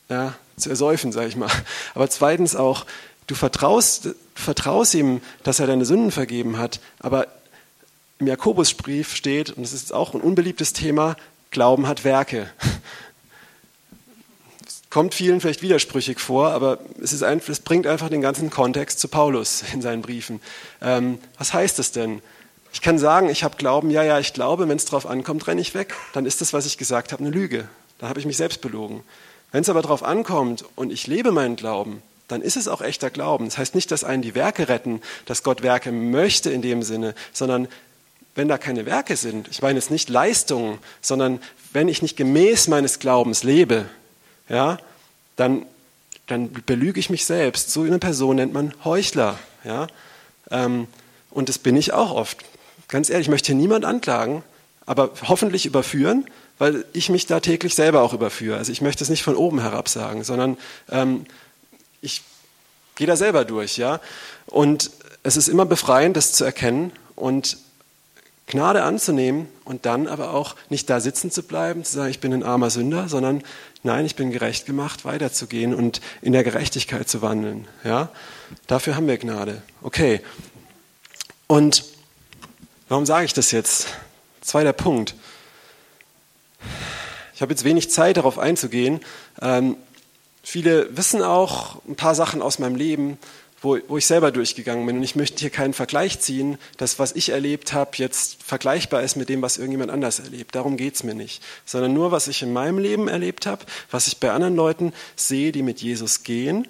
ja, zu ersäufen, sage ich mal. Aber zweitens auch, du vertraust, vertraust ihm, dass er deine Sünden vergeben hat, aber im Jakobusbrief steht, und das ist auch ein unbeliebtes Thema, Glauben hat Werke. Kommt vielen vielleicht widersprüchig vor, aber es, ist ein, es bringt einfach den ganzen Kontext zu Paulus in seinen Briefen. Ähm, was heißt das denn? Ich kann sagen, ich habe Glauben, ja, ja, ich glaube, wenn es darauf ankommt, renne ich weg. Dann ist das, was ich gesagt habe, eine Lüge. Da habe ich mich selbst belogen. Wenn es aber darauf ankommt und ich lebe meinen Glauben, dann ist es auch echter Glauben. Das heißt nicht, dass einen die Werke retten, dass Gott Werke möchte in dem Sinne, sondern wenn da keine Werke sind, ich meine jetzt nicht Leistungen, sondern wenn ich nicht gemäß meines Glaubens lebe, ja, dann, dann belüge ich mich selbst. So eine Person nennt man Heuchler. Ja? Ähm, und das bin ich auch oft. Ganz ehrlich, ich möchte hier niemand anklagen, aber hoffentlich überführen, weil ich mich da täglich selber auch überführe. Also ich möchte es nicht von oben herab sagen, sondern ähm, ich gehe da selber durch. Ja? Und es ist immer befreiend, das zu erkennen und Gnade anzunehmen und dann aber auch nicht da sitzen zu bleiben, zu sagen, ich bin ein armer Sünder, sondern nein, ich bin gerecht gemacht, weiterzugehen und in der Gerechtigkeit zu wandeln. Ja? Dafür haben wir Gnade. Okay. Und warum sage ich das jetzt? Zweiter Punkt. Ich habe jetzt wenig Zeit, darauf einzugehen. Ähm, viele wissen auch ein paar Sachen aus meinem Leben wo, wo ich selber durchgegangen bin. Und ich möchte hier keinen Vergleich ziehen, dass was ich erlebt habe, jetzt vergleichbar ist mit dem, was irgendjemand anders erlebt. Darum geht es mir nicht. Sondern nur, was ich in meinem Leben erlebt habe, was ich bei anderen Leuten sehe, die mit Jesus gehen,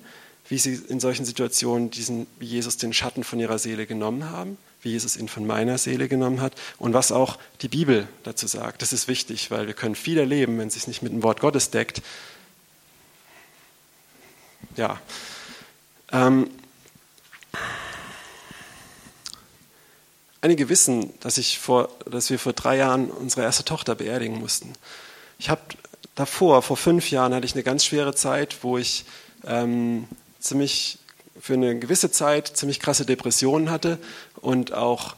wie sie in solchen Situationen diesen, Jesus den Schatten von ihrer Seele genommen haben, wie Jesus ihn von meiner Seele genommen hat und was auch die Bibel dazu sagt. Das ist wichtig, weil wir können viel erleben, wenn es sich nicht mit dem Wort Gottes deckt. Ja. Ähm, Einige wissen, dass, ich vor, dass wir vor drei Jahren unsere erste Tochter beerdigen mussten. Ich habe davor, vor fünf Jahren, hatte ich eine ganz schwere Zeit, wo ich ähm, ziemlich für eine gewisse Zeit ziemlich krasse Depressionen hatte und auch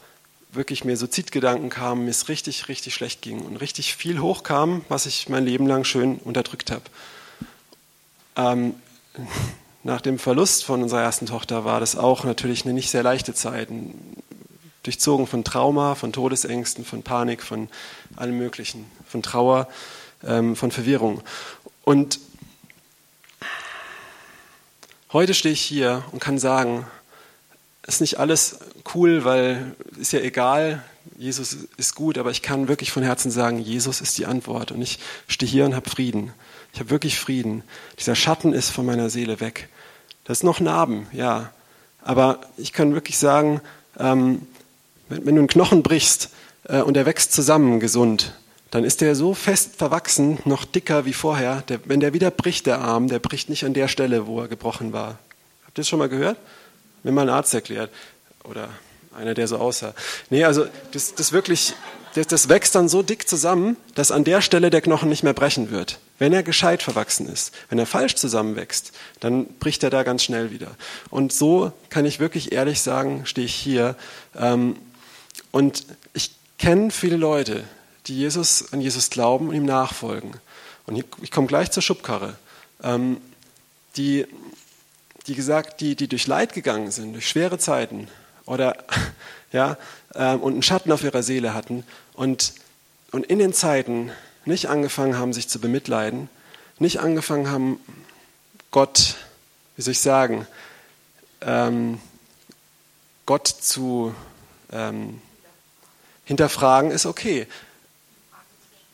wirklich mir Suizidgedanken kamen, mir es richtig, richtig schlecht ging und richtig viel hochkam, was ich mein Leben lang schön unterdrückt habe. Ähm, nach dem Verlust von unserer ersten Tochter war das auch natürlich eine nicht sehr leichte Zeit durchzogen von Trauma, von Todesängsten, von Panik, von allem Möglichen, von Trauer, ähm, von Verwirrung. Und heute stehe ich hier und kann sagen, ist nicht alles cool, weil ist ja egal, Jesus ist gut, aber ich kann wirklich von Herzen sagen, Jesus ist die Antwort. Und ich stehe hier und habe Frieden. Ich habe wirklich Frieden. Dieser Schatten ist von meiner Seele weg. Das ist noch Narben, ja. Aber ich kann wirklich sagen, ähm, wenn, wenn du einen Knochen brichst äh, und der wächst zusammen gesund, dann ist der so fest verwachsen, noch dicker wie vorher. Der, wenn der wieder bricht, der Arm, der bricht nicht an der Stelle, wo er gebrochen war. Habt ihr das schon mal gehört? Mir mal ein Arzt erklärt. Oder einer, der so aussah. Nee, also das, das wirklich, das, das wächst dann so dick zusammen, dass an der Stelle der Knochen nicht mehr brechen wird. Wenn er gescheit verwachsen ist, wenn er falsch zusammenwächst, dann bricht er da ganz schnell wieder. Und so kann ich wirklich ehrlich sagen, stehe ich hier. Ähm, und ich kenne viele Leute, die Jesus, an Jesus glauben und ihm nachfolgen. Und ich, komme gleich zur Schubkarre. Ähm, die, die gesagt, die, die durch Leid gegangen sind, durch schwere Zeiten oder ja, ähm, und einen Schatten auf ihrer Seele hatten und, und in den Zeiten nicht angefangen haben, sich zu bemitleiden, nicht angefangen haben, Gott, wie soll ich sagen, ähm, Gott zu, ähm, Hinterfragen ist okay.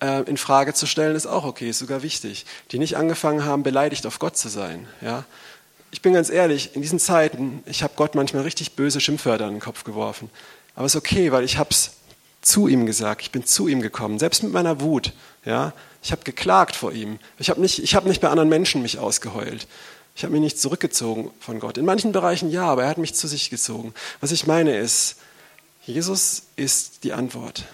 Äh, in Frage zu stellen ist auch okay, ist sogar wichtig. Die nicht angefangen haben, beleidigt auf Gott zu sein. Ja? Ich bin ganz ehrlich, in diesen Zeiten, ich habe Gott manchmal richtig böse Schimpfwörter in den Kopf geworfen. Aber es ist okay, weil ich habe es zu ihm gesagt, ich bin zu ihm gekommen, selbst mit meiner Wut. Ja? Ich habe geklagt vor ihm. Ich habe nicht, hab nicht bei anderen Menschen mich ausgeheult. Ich habe mich nicht zurückgezogen von Gott. In manchen Bereichen ja, aber er hat mich zu sich gezogen. Was ich meine ist, Jesus ist die Antwort.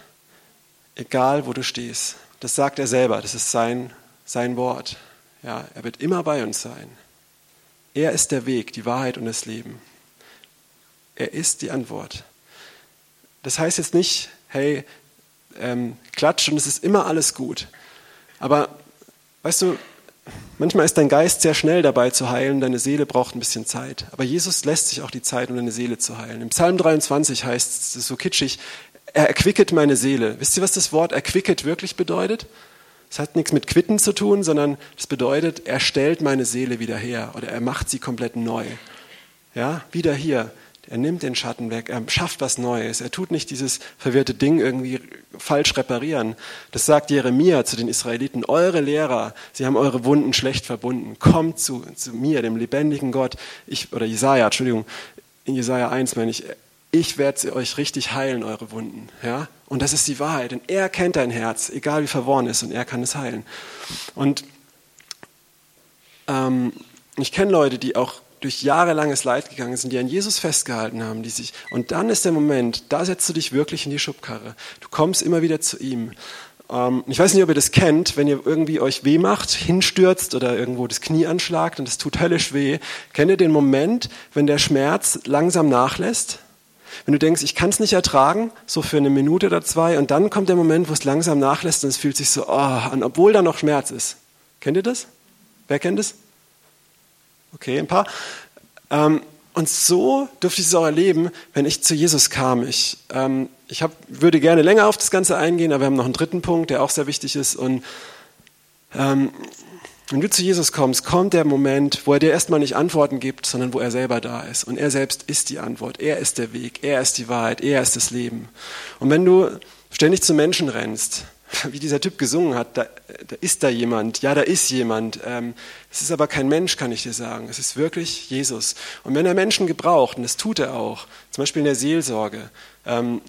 Egal, wo du stehst. Das sagt er selber. Das ist sein, sein Wort. Ja, er wird immer bei uns sein. Er ist der Weg, die Wahrheit und das Leben. Er ist die Antwort. Das heißt jetzt nicht, hey, ähm, klatsch und es ist immer alles gut. Aber weißt du, manchmal ist dein Geist sehr schnell dabei zu heilen, deine Seele braucht ein bisschen Zeit. Aber Jesus lässt sich auch die Zeit, um deine Seele zu heilen. Im Psalm 23 heißt es, so kitschig, er erquicket meine Seele. Wisst ihr, was das Wort erquicket wirklich bedeutet? Es hat nichts mit Quitten zu tun, sondern es bedeutet, er stellt meine Seele wieder her oder er macht sie komplett neu. Ja, wieder hier. Er nimmt den Schatten weg, er schafft was Neues. Er tut nicht dieses verwirrte Ding irgendwie falsch reparieren. Das sagt Jeremia zu den Israeliten, eure Lehrer, sie haben eure Wunden schlecht verbunden. Kommt zu, zu mir, dem lebendigen Gott. Ich, oder Jesaja, Entschuldigung, in Jesaja 1 meine ich, ich werde euch richtig heilen, eure Wunden. Ja? Und das ist die Wahrheit. Denn er kennt dein Herz, egal wie verworren es ist, und er kann es heilen. Und ähm, ich kenne Leute, die auch durch jahrelanges Leid gegangen sind, die an Jesus festgehalten haben, die sich, und dann ist der Moment, da setzt du dich wirklich in die Schubkarre. Du kommst immer wieder zu ihm. Ähm, ich weiß nicht, ob ihr das kennt, wenn ihr irgendwie euch weh macht, hinstürzt oder irgendwo das Knie anschlagt und es tut höllisch weh. Kennt ihr den Moment, wenn der Schmerz langsam nachlässt? Wenn du denkst, ich kann es nicht ertragen, so für eine Minute oder zwei, und dann kommt der Moment, wo es langsam nachlässt und es fühlt sich so oh, an, obwohl da noch Schmerz ist. Kennt ihr das? Wer kennt das? Okay, ein paar. Ähm, und so durfte ich es auch erleben, wenn ich zu Jesus kam. Ich, ähm, ich hab, würde gerne länger auf das Ganze eingehen, aber wir haben noch einen dritten Punkt, der auch sehr wichtig ist. Und ähm, wenn du zu Jesus kommst, kommt der Moment, wo er dir erstmal nicht Antworten gibt, sondern wo er selber da ist. Und er selbst ist die Antwort. Er ist der Weg. Er ist die Wahrheit. Er ist das Leben. Und wenn du ständig zu Menschen rennst, wie dieser Typ gesungen hat, da, da ist da jemand, ja, da ist jemand. Ähm, es ist aber kein Mensch, kann ich dir sagen. Es ist wirklich Jesus. Und wenn er Menschen gebraucht, und das tut er auch, zum Beispiel in der Seelsorge, ähm,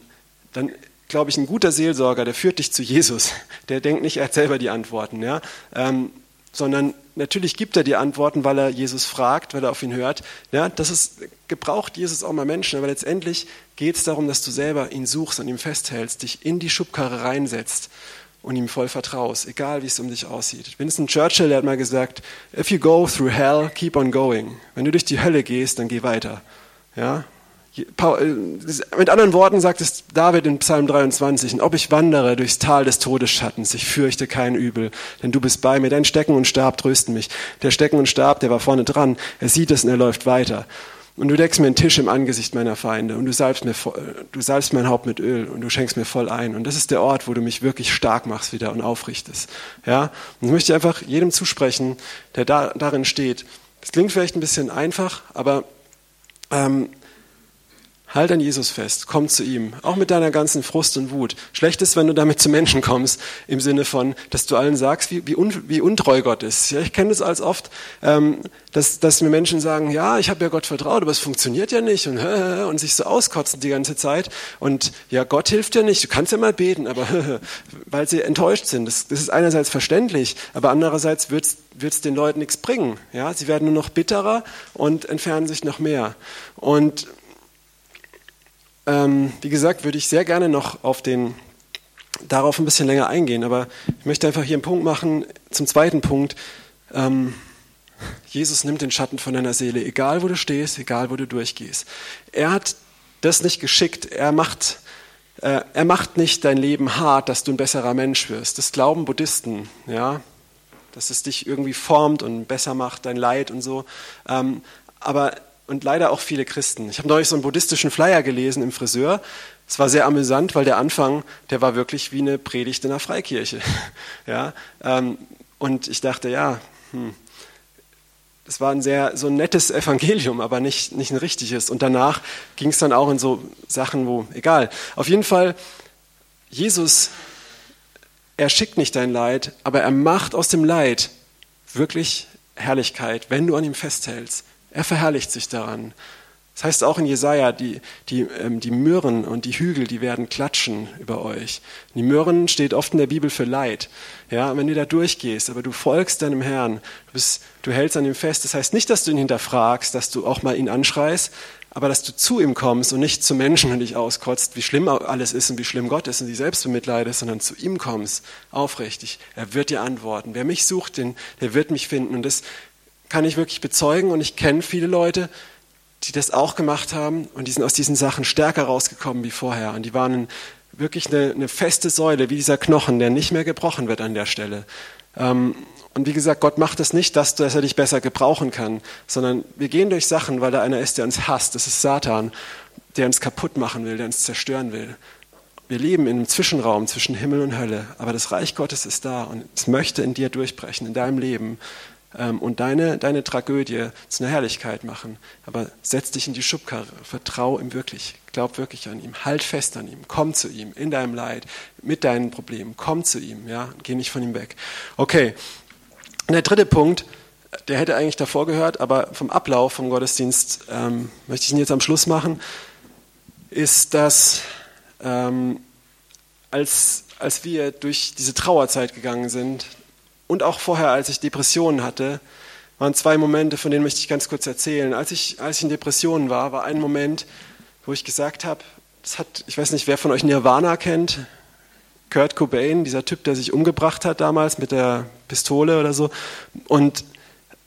dann glaube ich, ein guter Seelsorger, der führt dich zu Jesus. Der denkt nicht, er hat selber die Antworten, ja, ähm, sondern natürlich gibt er die Antworten, weil er Jesus fragt, weil er auf ihn hört. Ja, das ist, gebraucht Jesus auch mal Menschen, aber letztendlich geht es darum, dass du selber ihn suchst, an ihm festhältst, dich in die Schubkarre reinsetzt und ihm voll vertraust, egal wie es um dich aussieht. Winston Churchill der hat mal gesagt, if you go through hell, keep on going. Wenn du durch die Hölle gehst, dann geh weiter. Ja? Äh, mit anderen Worten sagt es David in Psalm 23, und ob ich wandere durchs Tal des Todesschattens, ich fürchte kein Übel, denn du bist bei mir, dein Stecken und Stab trösten mich. Der Stecken und Stab, der war vorne dran, er sieht es und er läuft weiter. Und du deckst mir einen Tisch im Angesicht meiner Feinde und du salbst, mir, du salbst mein Haupt mit Öl und du schenkst mir voll ein. Und das ist der Ort, wo du mich wirklich stark machst wieder und aufrichtest. Ja? Und ich möchte einfach jedem zusprechen, der da, darin steht. Das klingt vielleicht ein bisschen einfach, aber ähm, Halt an Jesus fest, komm zu ihm, auch mit deiner ganzen Frust und Wut. Schlecht ist, wenn du damit zu Menschen kommst, im Sinne von, dass du allen sagst, wie, wie, un, wie untreu Gott ist. Ja, ich kenne das als oft, ähm, dass, dass mir Menschen sagen, ja, ich habe ja Gott vertraut, aber es funktioniert ja nicht und, und sich so auskotzen die ganze Zeit. Und ja, Gott hilft ja nicht, du kannst ja mal beten, aber weil sie enttäuscht sind. Das, das ist einerseits verständlich, aber andererseits wird es den Leuten nichts bringen. Ja, sie werden nur noch bitterer und entfernen sich noch mehr. Und ähm, wie gesagt, würde ich sehr gerne noch auf den, darauf ein bisschen länger eingehen, aber ich möchte einfach hier einen Punkt machen zum zweiten Punkt. Ähm, Jesus nimmt den Schatten von deiner Seele, egal wo du stehst, egal wo du durchgehst. Er hat das nicht geschickt. Er macht, äh, er macht nicht dein Leben hart, dass du ein besserer Mensch wirst. Das glauben Buddhisten, ja, dass es dich irgendwie formt und besser macht, dein Leid und so. Ähm, aber und leider auch viele Christen. Ich habe neulich so einen buddhistischen Flyer gelesen im Friseur. Es war sehr amüsant, weil der Anfang, der war wirklich wie eine Predigt in einer Freikirche. ja, ähm, und ich dachte, ja, hm, das war ein sehr so ein nettes Evangelium, aber nicht, nicht ein richtiges. Und danach ging es dann auch in so Sachen, wo, egal. Auf jeden Fall Jesus, er schickt nicht dein Leid, aber er macht aus dem Leid wirklich Herrlichkeit, wenn du an ihm festhältst. Er verherrlicht sich daran. Das heißt auch in Jesaja, die, die, ähm, die Myrren und die Hügel, die werden klatschen über euch. Die Myrren steht oft in der Bibel für Leid. Ja, wenn du da durchgehst, aber du folgst deinem Herrn, du, bist, du hältst an ihm fest. Das heißt nicht, dass du ihn hinterfragst, dass du auch mal ihn anschreist, aber dass du zu ihm kommst und nicht zu Menschen und dich auskotzt, wie schlimm alles ist und wie schlimm Gott ist und dich selbst bemitleidest, sondern zu ihm kommst, aufrichtig. Er wird dir antworten. Wer mich sucht, den, der wird mich finden. Und das kann ich wirklich bezeugen und ich kenne viele Leute, die das auch gemacht haben und die sind aus diesen Sachen stärker rausgekommen wie vorher. Und die waren wirklich eine, eine feste Säule, wie dieser Knochen, der nicht mehr gebrochen wird an der Stelle. Ähm, und wie gesagt, Gott macht es nicht, dass, dass er dich besser gebrauchen kann, sondern wir gehen durch Sachen, weil da einer ist, der uns hasst. Das ist Satan, der uns kaputt machen will, der uns zerstören will. Wir leben in einem Zwischenraum zwischen Himmel und Hölle, aber das Reich Gottes ist da und es möchte in dir durchbrechen, in deinem Leben und deine, deine Tragödie zu einer Herrlichkeit machen. Aber setz dich in die Schubkarre, vertrau ihm wirklich, glaub wirklich an ihm, halt fest an ihm, komm zu ihm in deinem Leid, mit deinen Problemen, komm zu ihm, ja, geh nicht von ihm weg. Okay, und der dritte Punkt, der hätte eigentlich davor gehört, aber vom Ablauf vom Gottesdienst ähm, möchte ich ihn jetzt am Schluss machen, ist, dass ähm, als, als wir durch diese Trauerzeit gegangen sind, und auch vorher, als ich Depressionen hatte, waren zwei Momente, von denen möchte ich ganz kurz erzählen. Als ich, als ich in Depressionen war, war ein Moment, wo ich gesagt habe, ich weiß nicht, wer von euch Nirvana kennt, Kurt Cobain, dieser Typ, der sich umgebracht hat damals mit der Pistole oder so. Und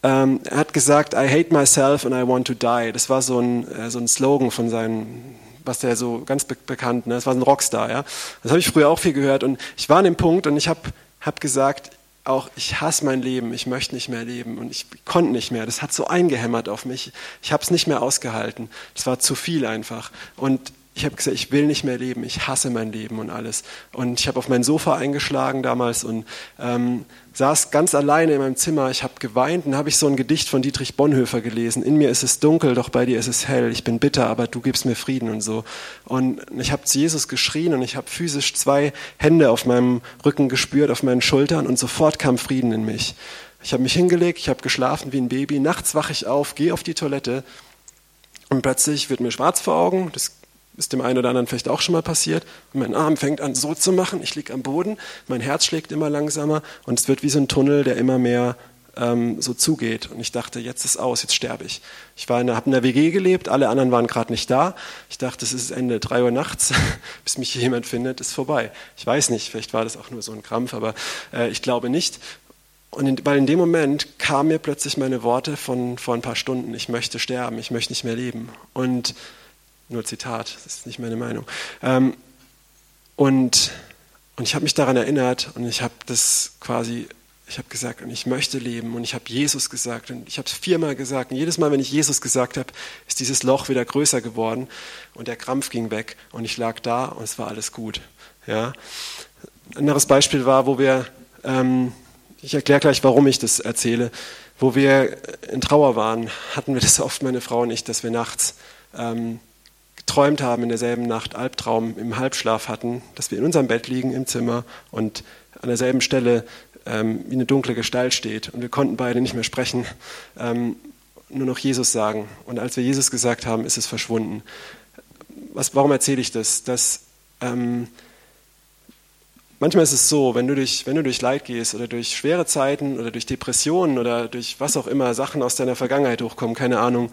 ähm, er hat gesagt, I hate myself and I want to die. Das war so ein, äh, so ein Slogan von seinen, was der so ganz be bekannt, ne? das war ein Rockstar. Ja? Das habe ich früher auch viel gehört. Und ich war an dem Punkt und ich habe hab gesagt, auch, ich hasse mein Leben, ich möchte nicht mehr leben und ich konnte nicht mehr. Das hat so eingehämmert auf mich. Ich habe es nicht mehr ausgehalten. Das war zu viel einfach. Und ich habe gesagt, ich will nicht mehr leben, ich hasse mein Leben und alles. Und ich habe auf mein Sofa eingeschlagen damals und ähm, saß ganz alleine in meinem Zimmer. Ich habe geweint und habe ich so ein Gedicht von Dietrich Bonhoeffer gelesen. In mir ist es dunkel, doch bei dir ist es hell. Ich bin bitter, aber du gibst mir Frieden und so. Und ich habe zu Jesus geschrien und ich habe physisch zwei Hände auf meinem Rücken gespürt, auf meinen Schultern und sofort kam Frieden in mich. Ich habe mich hingelegt, ich habe geschlafen wie ein Baby. Nachts wache ich auf, gehe auf die Toilette und plötzlich wird mir schwarz vor Augen. Das ist dem einen oder anderen vielleicht auch schon mal passiert. Mein Arm fängt an so zu machen, ich liege am Boden, mein Herz schlägt immer langsamer und es wird wie so ein Tunnel, der immer mehr ähm, so zugeht. Und ich dachte, jetzt ist aus, jetzt sterbe ich. Ich habe in der WG gelebt, alle anderen waren gerade nicht da. Ich dachte, es ist Ende drei Uhr nachts, bis mich jemand findet, ist vorbei. Ich weiß nicht, vielleicht war das auch nur so ein Krampf, aber äh, ich glaube nicht. Und in, weil in dem Moment kamen mir plötzlich meine Worte von vor ein paar Stunden, ich möchte sterben, ich möchte nicht mehr leben. Und nur Zitat, das ist nicht meine Meinung. Ähm, und, und ich habe mich daran erinnert und ich habe das quasi, ich habe gesagt, und ich möchte leben und ich habe Jesus gesagt und ich habe es viermal gesagt und jedes Mal, wenn ich Jesus gesagt habe, ist dieses Loch wieder größer geworden und der Krampf ging weg und ich lag da und es war alles gut. Ja. Ein anderes Beispiel war, wo wir, ähm, ich erkläre gleich, warum ich das erzähle, wo wir in Trauer waren, hatten wir das oft, meine Frau und ich, dass wir nachts ähm, geträumt haben in derselben Nacht, Albtraum im Halbschlaf hatten, dass wir in unserem Bett liegen im Zimmer und an derselben Stelle ähm, wie eine dunkle Gestalt steht. Und wir konnten beide nicht mehr sprechen, ähm, nur noch Jesus sagen. Und als wir Jesus gesagt haben, ist es verschwunden. Was, warum erzähle ich das? Dass, ähm, manchmal ist es so, wenn du, durch, wenn du durch Leid gehst oder durch schwere Zeiten oder durch Depressionen oder durch was auch immer, Sachen aus deiner Vergangenheit hochkommen, keine Ahnung,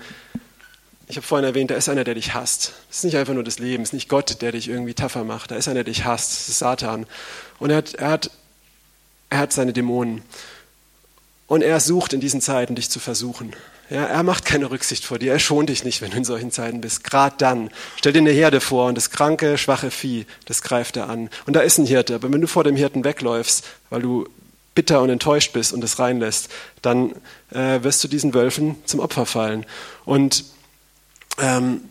ich habe vorhin erwähnt, da ist einer, der dich hasst. Das ist nicht einfach nur das Leben, es ist nicht Gott, der dich irgendwie tougher macht. Da ist einer, der dich hasst, das ist Satan. Und er hat, er hat, er hat seine Dämonen. Und er sucht in diesen Zeiten, dich zu versuchen. Ja, er macht keine Rücksicht vor dir, er schont dich nicht, wenn du in solchen Zeiten bist. Gerade dann. Stell dir eine Herde vor und das kranke, schwache Vieh, das greift er an. Und da ist ein Hirte, aber wenn du vor dem Hirten wegläufst, weil du bitter und enttäuscht bist und es reinlässt, dann äh, wirst du diesen Wölfen zum Opfer fallen. Und ähm,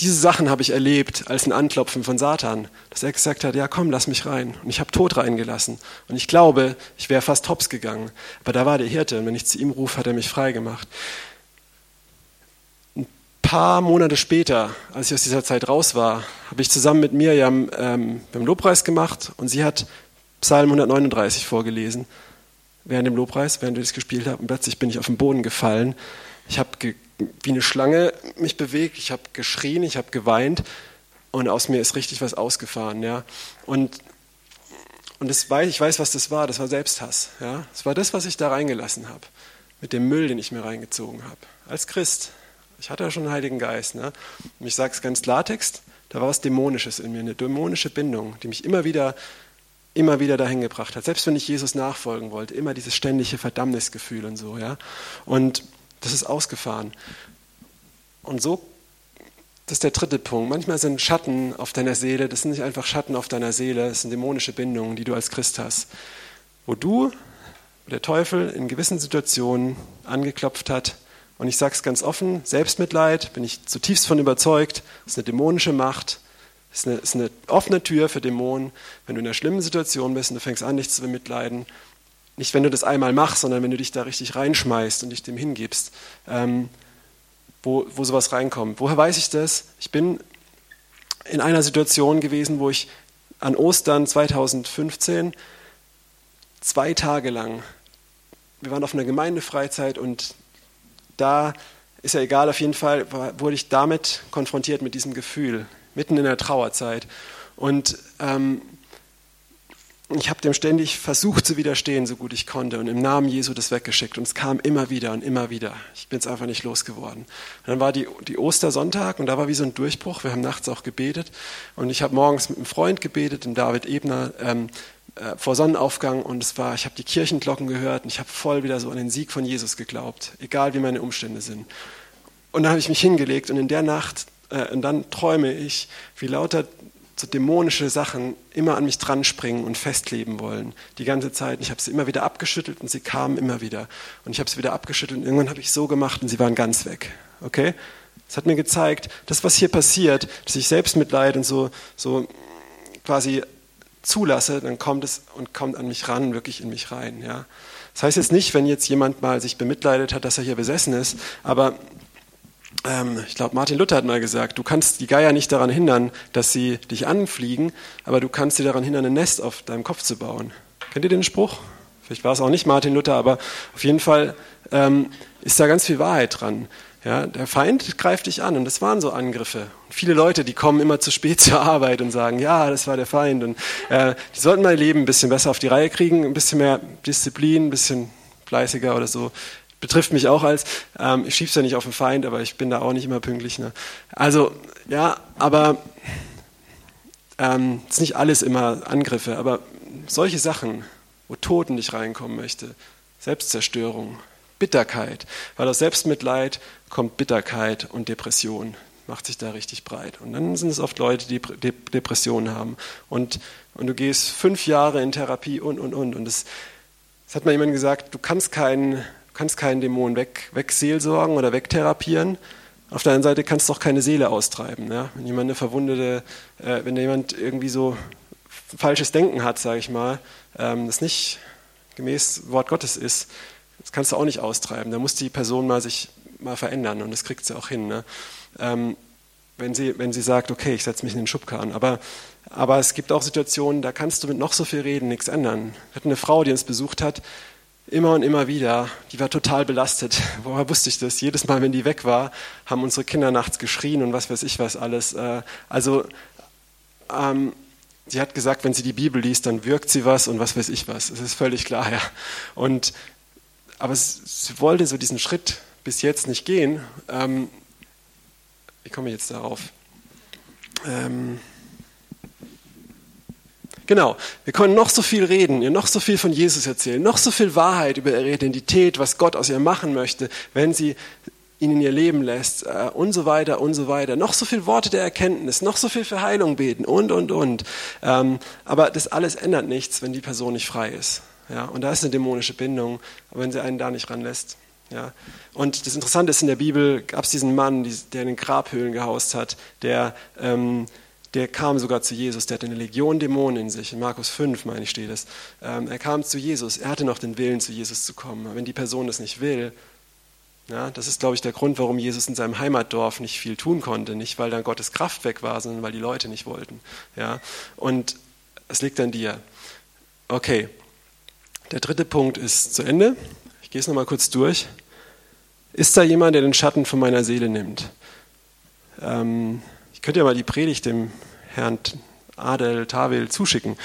diese Sachen habe ich erlebt als ein Anklopfen von Satan, dass er gesagt hat, ja komm, lass mich rein. Und ich habe Tod reingelassen. Und ich glaube, ich wäre fast hops gegangen. Aber da war der Hirte und wenn ich zu ihm rufe, hat er mich frei gemacht. Ein paar Monate später, als ich aus dieser Zeit raus war, habe ich zusammen mit Mirjam ähm, beim Lobpreis gemacht und sie hat Psalm 139 vorgelesen während dem Lobpreis, während wir das gespielt haben. Und plötzlich bin ich auf den Boden gefallen. Ich habe wie eine Schlange mich bewegt, ich habe geschrien, ich habe geweint und aus mir ist richtig was ausgefahren. Ja. Und, und das weiß, ich weiß, was das war. Das war Selbsthass. Ja. Das war das, was ich da reingelassen habe. Mit dem Müll, den ich mir reingezogen habe. Als Christ. Ich hatte ja schon einen Heiligen Geist. Ne? Und ich sage es ganz Klartext, da war was Dämonisches in mir, eine dämonische Bindung, die mich immer wieder, immer wieder dahin gebracht hat. Selbst wenn ich Jesus nachfolgen wollte, immer dieses ständige Verdammnisgefühl und so. Ja? Und das ist ausgefahren. Und so, das ist der dritte Punkt. Manchmal sind Schatten auf deiner Seele, das sind nicht einfach Schatten auf deiner Seele, das sind dämonische Bindungen, die du als Christ hast. Wo du, der Teufel in gewissen Situationen angeklopft hat, und ich sage es ganz offen, Selbstmitleid, bin ich zutiefst von überzeugt, ist eine dämonische Macht, ist eine, ist eine offene Tür für Dämonen. Wenn du in einer schlimmen Situation bist und du fängst an, dich zu bemitleiden, nicht wenn du das einmal machst, sondern wenn du dich da richtig reinschmeißt und dich dem hingibst, ähm, wo, wo sowas reinkommt. Woher weiß ich das? Ich bin in einer Situation gewesen, wo ich an Ostern 2015 zwei Tage lang, wir waren auf einer Gemeindefreizeit und da ist ja egal, auf jeden Fall wurde ich damit konfrontiert mit diesem Gefühl, mitten in der Trauerzeit. Und ähm, ich habe dem ständig versucht zu widerstehen, so gut ich konnte, und im Namen Jesu das weggeschickt. Und es kam immer wieder und immer wieder. Ich bin es einfach nicht losgeworden. Und dann war die, die Ostersonntag und da war wie so ein Durchbruch. Wir haben nachts auch gebetet. Und ich habe morgens mit einem Freund gebetet, dem David Ebner, ähm, äh, vor Sonnenaufgang und es war, ich habe die Kirchenglocken gehört und ich habe voll wieder so an den Sieg von Jesus geglaubt, egal wie meine Umstände sind. Und dann habe ich mich hingelegt und in der Nacht, äh, und dann träume ich, wie lauter so dämonische Sachen immer an mich dran springen und festkleben wollen, die ganze Zeit. Ich habe sie immer wieder abgeschüttelt und sie kamen immer wieder. Und ich habe sie wieder abgeschüttelt und irgendwann habe ich so gemacht und sie waren ganz weg. Okay? Das hat mir gezeigt, das, was hier passiert, dass ich Selbstmitleid und so, so quasi zulasse, dann kommt es und kommt an mich ran, wirklich in mich rein. Ja. Das heißt jetzt nicht, wenn jetzt jemand mal sich bemitleidet hat, dass er hier besessen ist, aber ich glaube, Martin Luther hat mal gesagt, du kannst die Geier nicht daran hindern, dass sie dich anfliegen, aber du kannst sie daran hindern, ein Nest auf deinem Kopf zu bauen. Kennt ihr den Spruch? Vielleicht war es auch nicht Martin Luther, aber auf jeden Fall ähm, ist da ganz viel Wahrheit dran. Ja, der Feind greift dich an und das waren so Angriffe. Und viele Leute, die kommen immer zu spät zur Arbeit und sagen, ja, das war der Feind. Und äh, die sollten ihr Leben ein bisschen besser auf die Reihe kriegen, ein bisschen mehr Disziplin, ein bisschen fleißiger oder so. Betrifft mich auch als, ähm, ich schieb's ja nicht auf den Feind, aber ich bin da auch nicht immer pünktlich. Ne? Also, ja, aber ähm, ist nicht alles immer Angriffe, aber solche Sachen, wo Tod in dich reinkommen möchte, Selbstzerstörung, Bitterkeit, weil aus Selbstmitleid kommt Bitterkeit und Depression, macht sich da richtig breit. Und dann sind es oft Leute, die Depressionen haben. Und, und du gehst fünf Jahre in Therapie und, und, und. Und das, das hat mal jemand gesagt, du kannst keinen, kannst keinen Dämon weg, wegseelsorgen oder wegtherapieren. Auf der anderen Seite kannst du auch keine Seele austreiben. Ja? Wenn jemand eine verwundete, äh, wenn jemand irgendwie so falsches Denken hat, sage ich mal, ähm, das nicht gemäß Wort Gottes ist, das kannst du auch nicht austreiben. Da muss die Person mal sich mal verändern und das kriegt sie auch hin. Ne? Ähm, wenn, sie, wenn sie sagt, okay, ich setze mich in den Schubkarren. Aber, aber es gibt auch Situationen, da kannst du mit noch so viel reden nichts ändern. Wir hatten eine Frau, die uns besucht hat, immer und immer wieder, die war total belastet. Woher wusste ich das? Jedes Mal, wenn die weg war, haben unsere Kinder nachts geschrien und was weiß ich was alles. Äh, also ähm, sie hat gesagt, wenn sie die Bibel liest, dann wirkt sie was und was weiß ich was. Das ist völlig klar, ja. Und aber sie wollte so diesen Schritt bis jetzt nicht gehen. Ähm, wie komme ich jetzt darauf? Ähm, genau, wir können noch so viel reden, ihr noch so viel von Jesus erzählen, noch so viel Wahrheit über ihre Identität, was Gott aus ihr machen möchte, wenn sie ihn in ihr Leben lässt äh, und so weiter und so weiter. Noch so viel Worte der Erkenntnis, noch so viel für Heilung beten und, und, und. Ähm, aber das alles ändert nichts, wenn die Person nicht frei ist. Ja, und da ist eine dämonische Bindung, wenn sie einen da nicht ranlässt. Ja. Und das Interessante ist, in der Bibel gab es diesen Mann, der in den Grabhöhlen gehaust hat, der, ähm, der kam sogar zu Jesus, der hatte eine Legion Dämonen in sich, in Markus 5, meine ich, steht es. Ähm, er kam zu Jesus, er hatte noch den Willen, zu Jesus zu kommen. Aber wenn die Person das nicht will, Ja, das ist, glaube ich, der Grund, warum Jesus in seinem Heimatdorf nicht viel tun konnte. Nicht, weil dann Gottes Kraft weg war, sondern weil die Leute nicht wollten. Ja, und es liegt an dir. Okay, der dritte Punkt ist zu Ende. Ich gehe es nochmal kurz durch. Ist da jemand, der den Schatten von meiner Seele nimmt? Ähm, ich könnte ja mal die Predigt dem Herrn Adel Tawil zuschicken.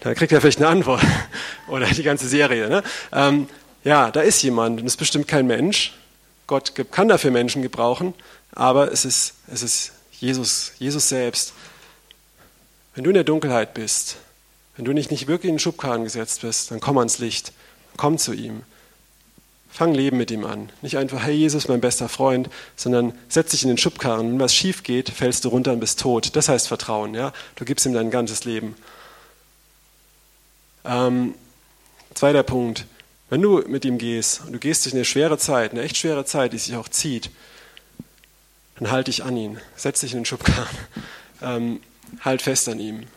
Da kriegt er vielleicht eine Antwort. Oder die ganze Serie. Ne? Ähm, ja, da ist jemand und ist bestimmt kein Mensch. Gott kann dafür Menschen gebrauchen, aber es ist, es ist Jesus, Jesus selbst. Wenn du in der Dunkelheit bist, wenn du nicht, nicht wirklich in den Schubkarren gesetzt bist, dann komm ans Licht, komm zu ihm. Fang Leben mit ihm an. Nicht einfach, hey Jesus, mein bester Freund, sondern setz dich in den Schubkarren. Wenn was schief geht, fällst du runter und bist tot. Das heißt Vertrauen. Ja? Du gibst ihm dein ganzes Leben. Ähm, zweiter Punkt. Wenn du mit ihm gehst und du gehst durch eine schwere Zeit, eine echt schwere Zeit, die sich auch zieht, dann halt dich an ihn. Setz dich in den Schubkarren. Ähm, halt fest an ihm.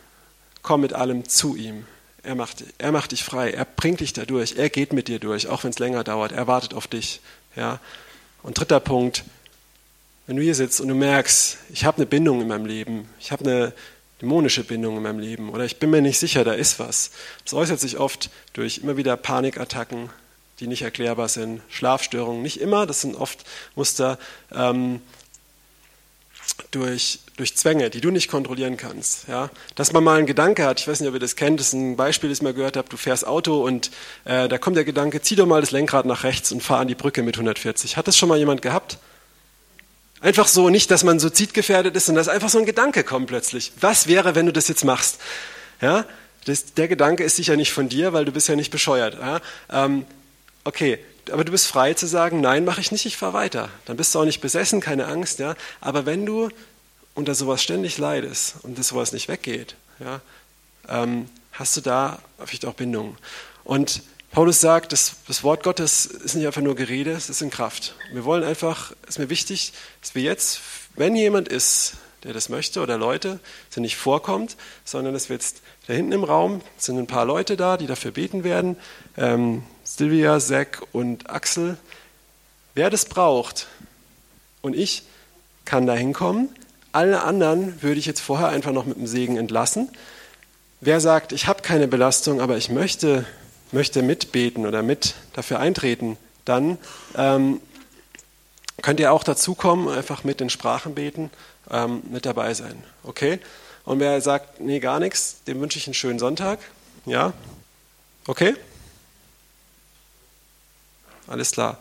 Komm mit allem zu ihm. Er macht, er macht dich frei, er bringt dich da durch, er geht mit dir durch, auch wenn es länger dauert, er wartet auf dich. Ja? Und dritter Punkt, wenn du hier sitzt und du merkst, ich habe eine Bindung in meinem Leben, ich habe eine dämonische Bindung in meinem Leben oder ich bin mir nicht sicher, da ist was. Das äußert sich oft durch immer wieder Panikattacken, die nicht erklärbar sind, Schlafstörungen, nicht immer, das sind oft Muster, ähm, durch, durch Zwänge, die du nicht kontrollieren kannst. Ja? Dass man mal einen Gedanke hat, ich weiß nicht, ob ihr das kennt, das ist ein Beispiel, das ich mal gehört habe, du fährst Auto und äh, da kommt der Gedanke, zieh doch mal das Lenkrad nach rechts und fahr an die Brücke mit 140. Hat das schon mal jemand gehabt? Einfach so, nicht, dass man suizidgefährdet ist, sondern dass einfach so ein Gedanke kommt plötzlich. Was wäre, wenn du das jetzt machst? Ja? Das, der Gedanke ist sicher nicht von dir, weil du bist ja nicht bescheuert. Ja? Ähm, okay, aber du bist frei zu sagen, nein, mache ich nicht, ich fahre weiter. Dann bist du auch nicht besessen, keine Angst. Ja? Aber wenn du unter sowas ständig leidest und das sowas nicht weggeht, ja, ähm, hast du da vielleicht auch Bindungen. Und Paulus sagt, das, das, Wort Gottes ist nicht einfach nur Gerede, es ist in Kraft. Wir wollen einfach, es ist mir wichtig, dass wir jetzt, wenn jemand ist, der das möchte oder Leute, dass er nicht vorkommt, sondern dass wir jetzt da hinten im Raum sind ein paar Leute da, die dafür beten werden. Ähm, Silvia, Zack und Axel. Wer das braucht und ich kann da hinkommen. Alle anderen würde ich jetzt vorher einfach noch mit dem Segen entlassen. Wer sagt, ich habe keine Belastung, aber ich möchte, möchte mitbeten oder mit dafür eintreten, dann ähm, könnt ihr auch dazukommen, einfach mit den Sprachen beten, ähm, mit dabei sein. Okay? Und wer sagt, nee, gar nichts, dem wünsche ich einen schönen Sonntag. Ja? Okay? Alles klar.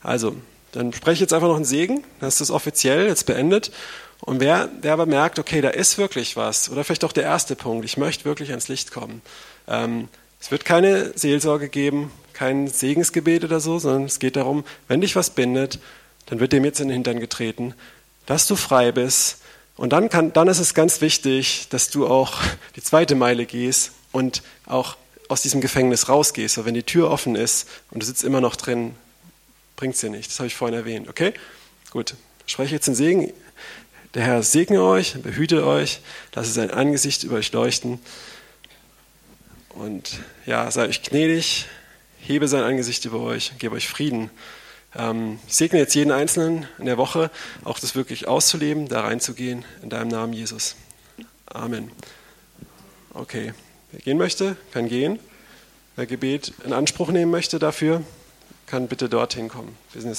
Also, dann spreche ich jetzt einfach noch einen Segen, dann ist das offiziell jetzt beendet. Und wer, der aber merkt, okay, da ist wirklich was, oder vielleicht auch der erste Punkt, ich möchte wirklich ans Licht kommen. Ähm, es wird keine Seelsorge geben, kein Segensgebet oder so, sondern es geht darum, wenn dich was bindet, dann wird dem jetzt in den Hintern getreten, dass du frei bist. Und dann, kann, dann ist es ganz wichtig, dass du auch die zweite Meile gehst und auch aus diesem Gefängnis rausgehst. Aber wenn die Tür offen ist und du sitzt immer noch drin, bringt es dir nichts. Das habe ich vorhin erwähnt. Okay? Gut. Spreche jetzt den Segen. Der Herr segne euch, behüte euch, lasse sein Angesicht über euch leuchten. Und ja, sei euch gnädig, hebe sein Angesicht über euch, gebe euch Frieden. Ähm, ich segne jetzt jeden Einzelnen in der Woche, auch das wirklich auszuleben, da reinzugehen, in deinem Namen, Jesus. Amen. Okay. Wer gehen möchte, kann gehen. Wer Gebet in Anspruch nehmen möchte dafür, kann bitte dorthin kommen. Wir sind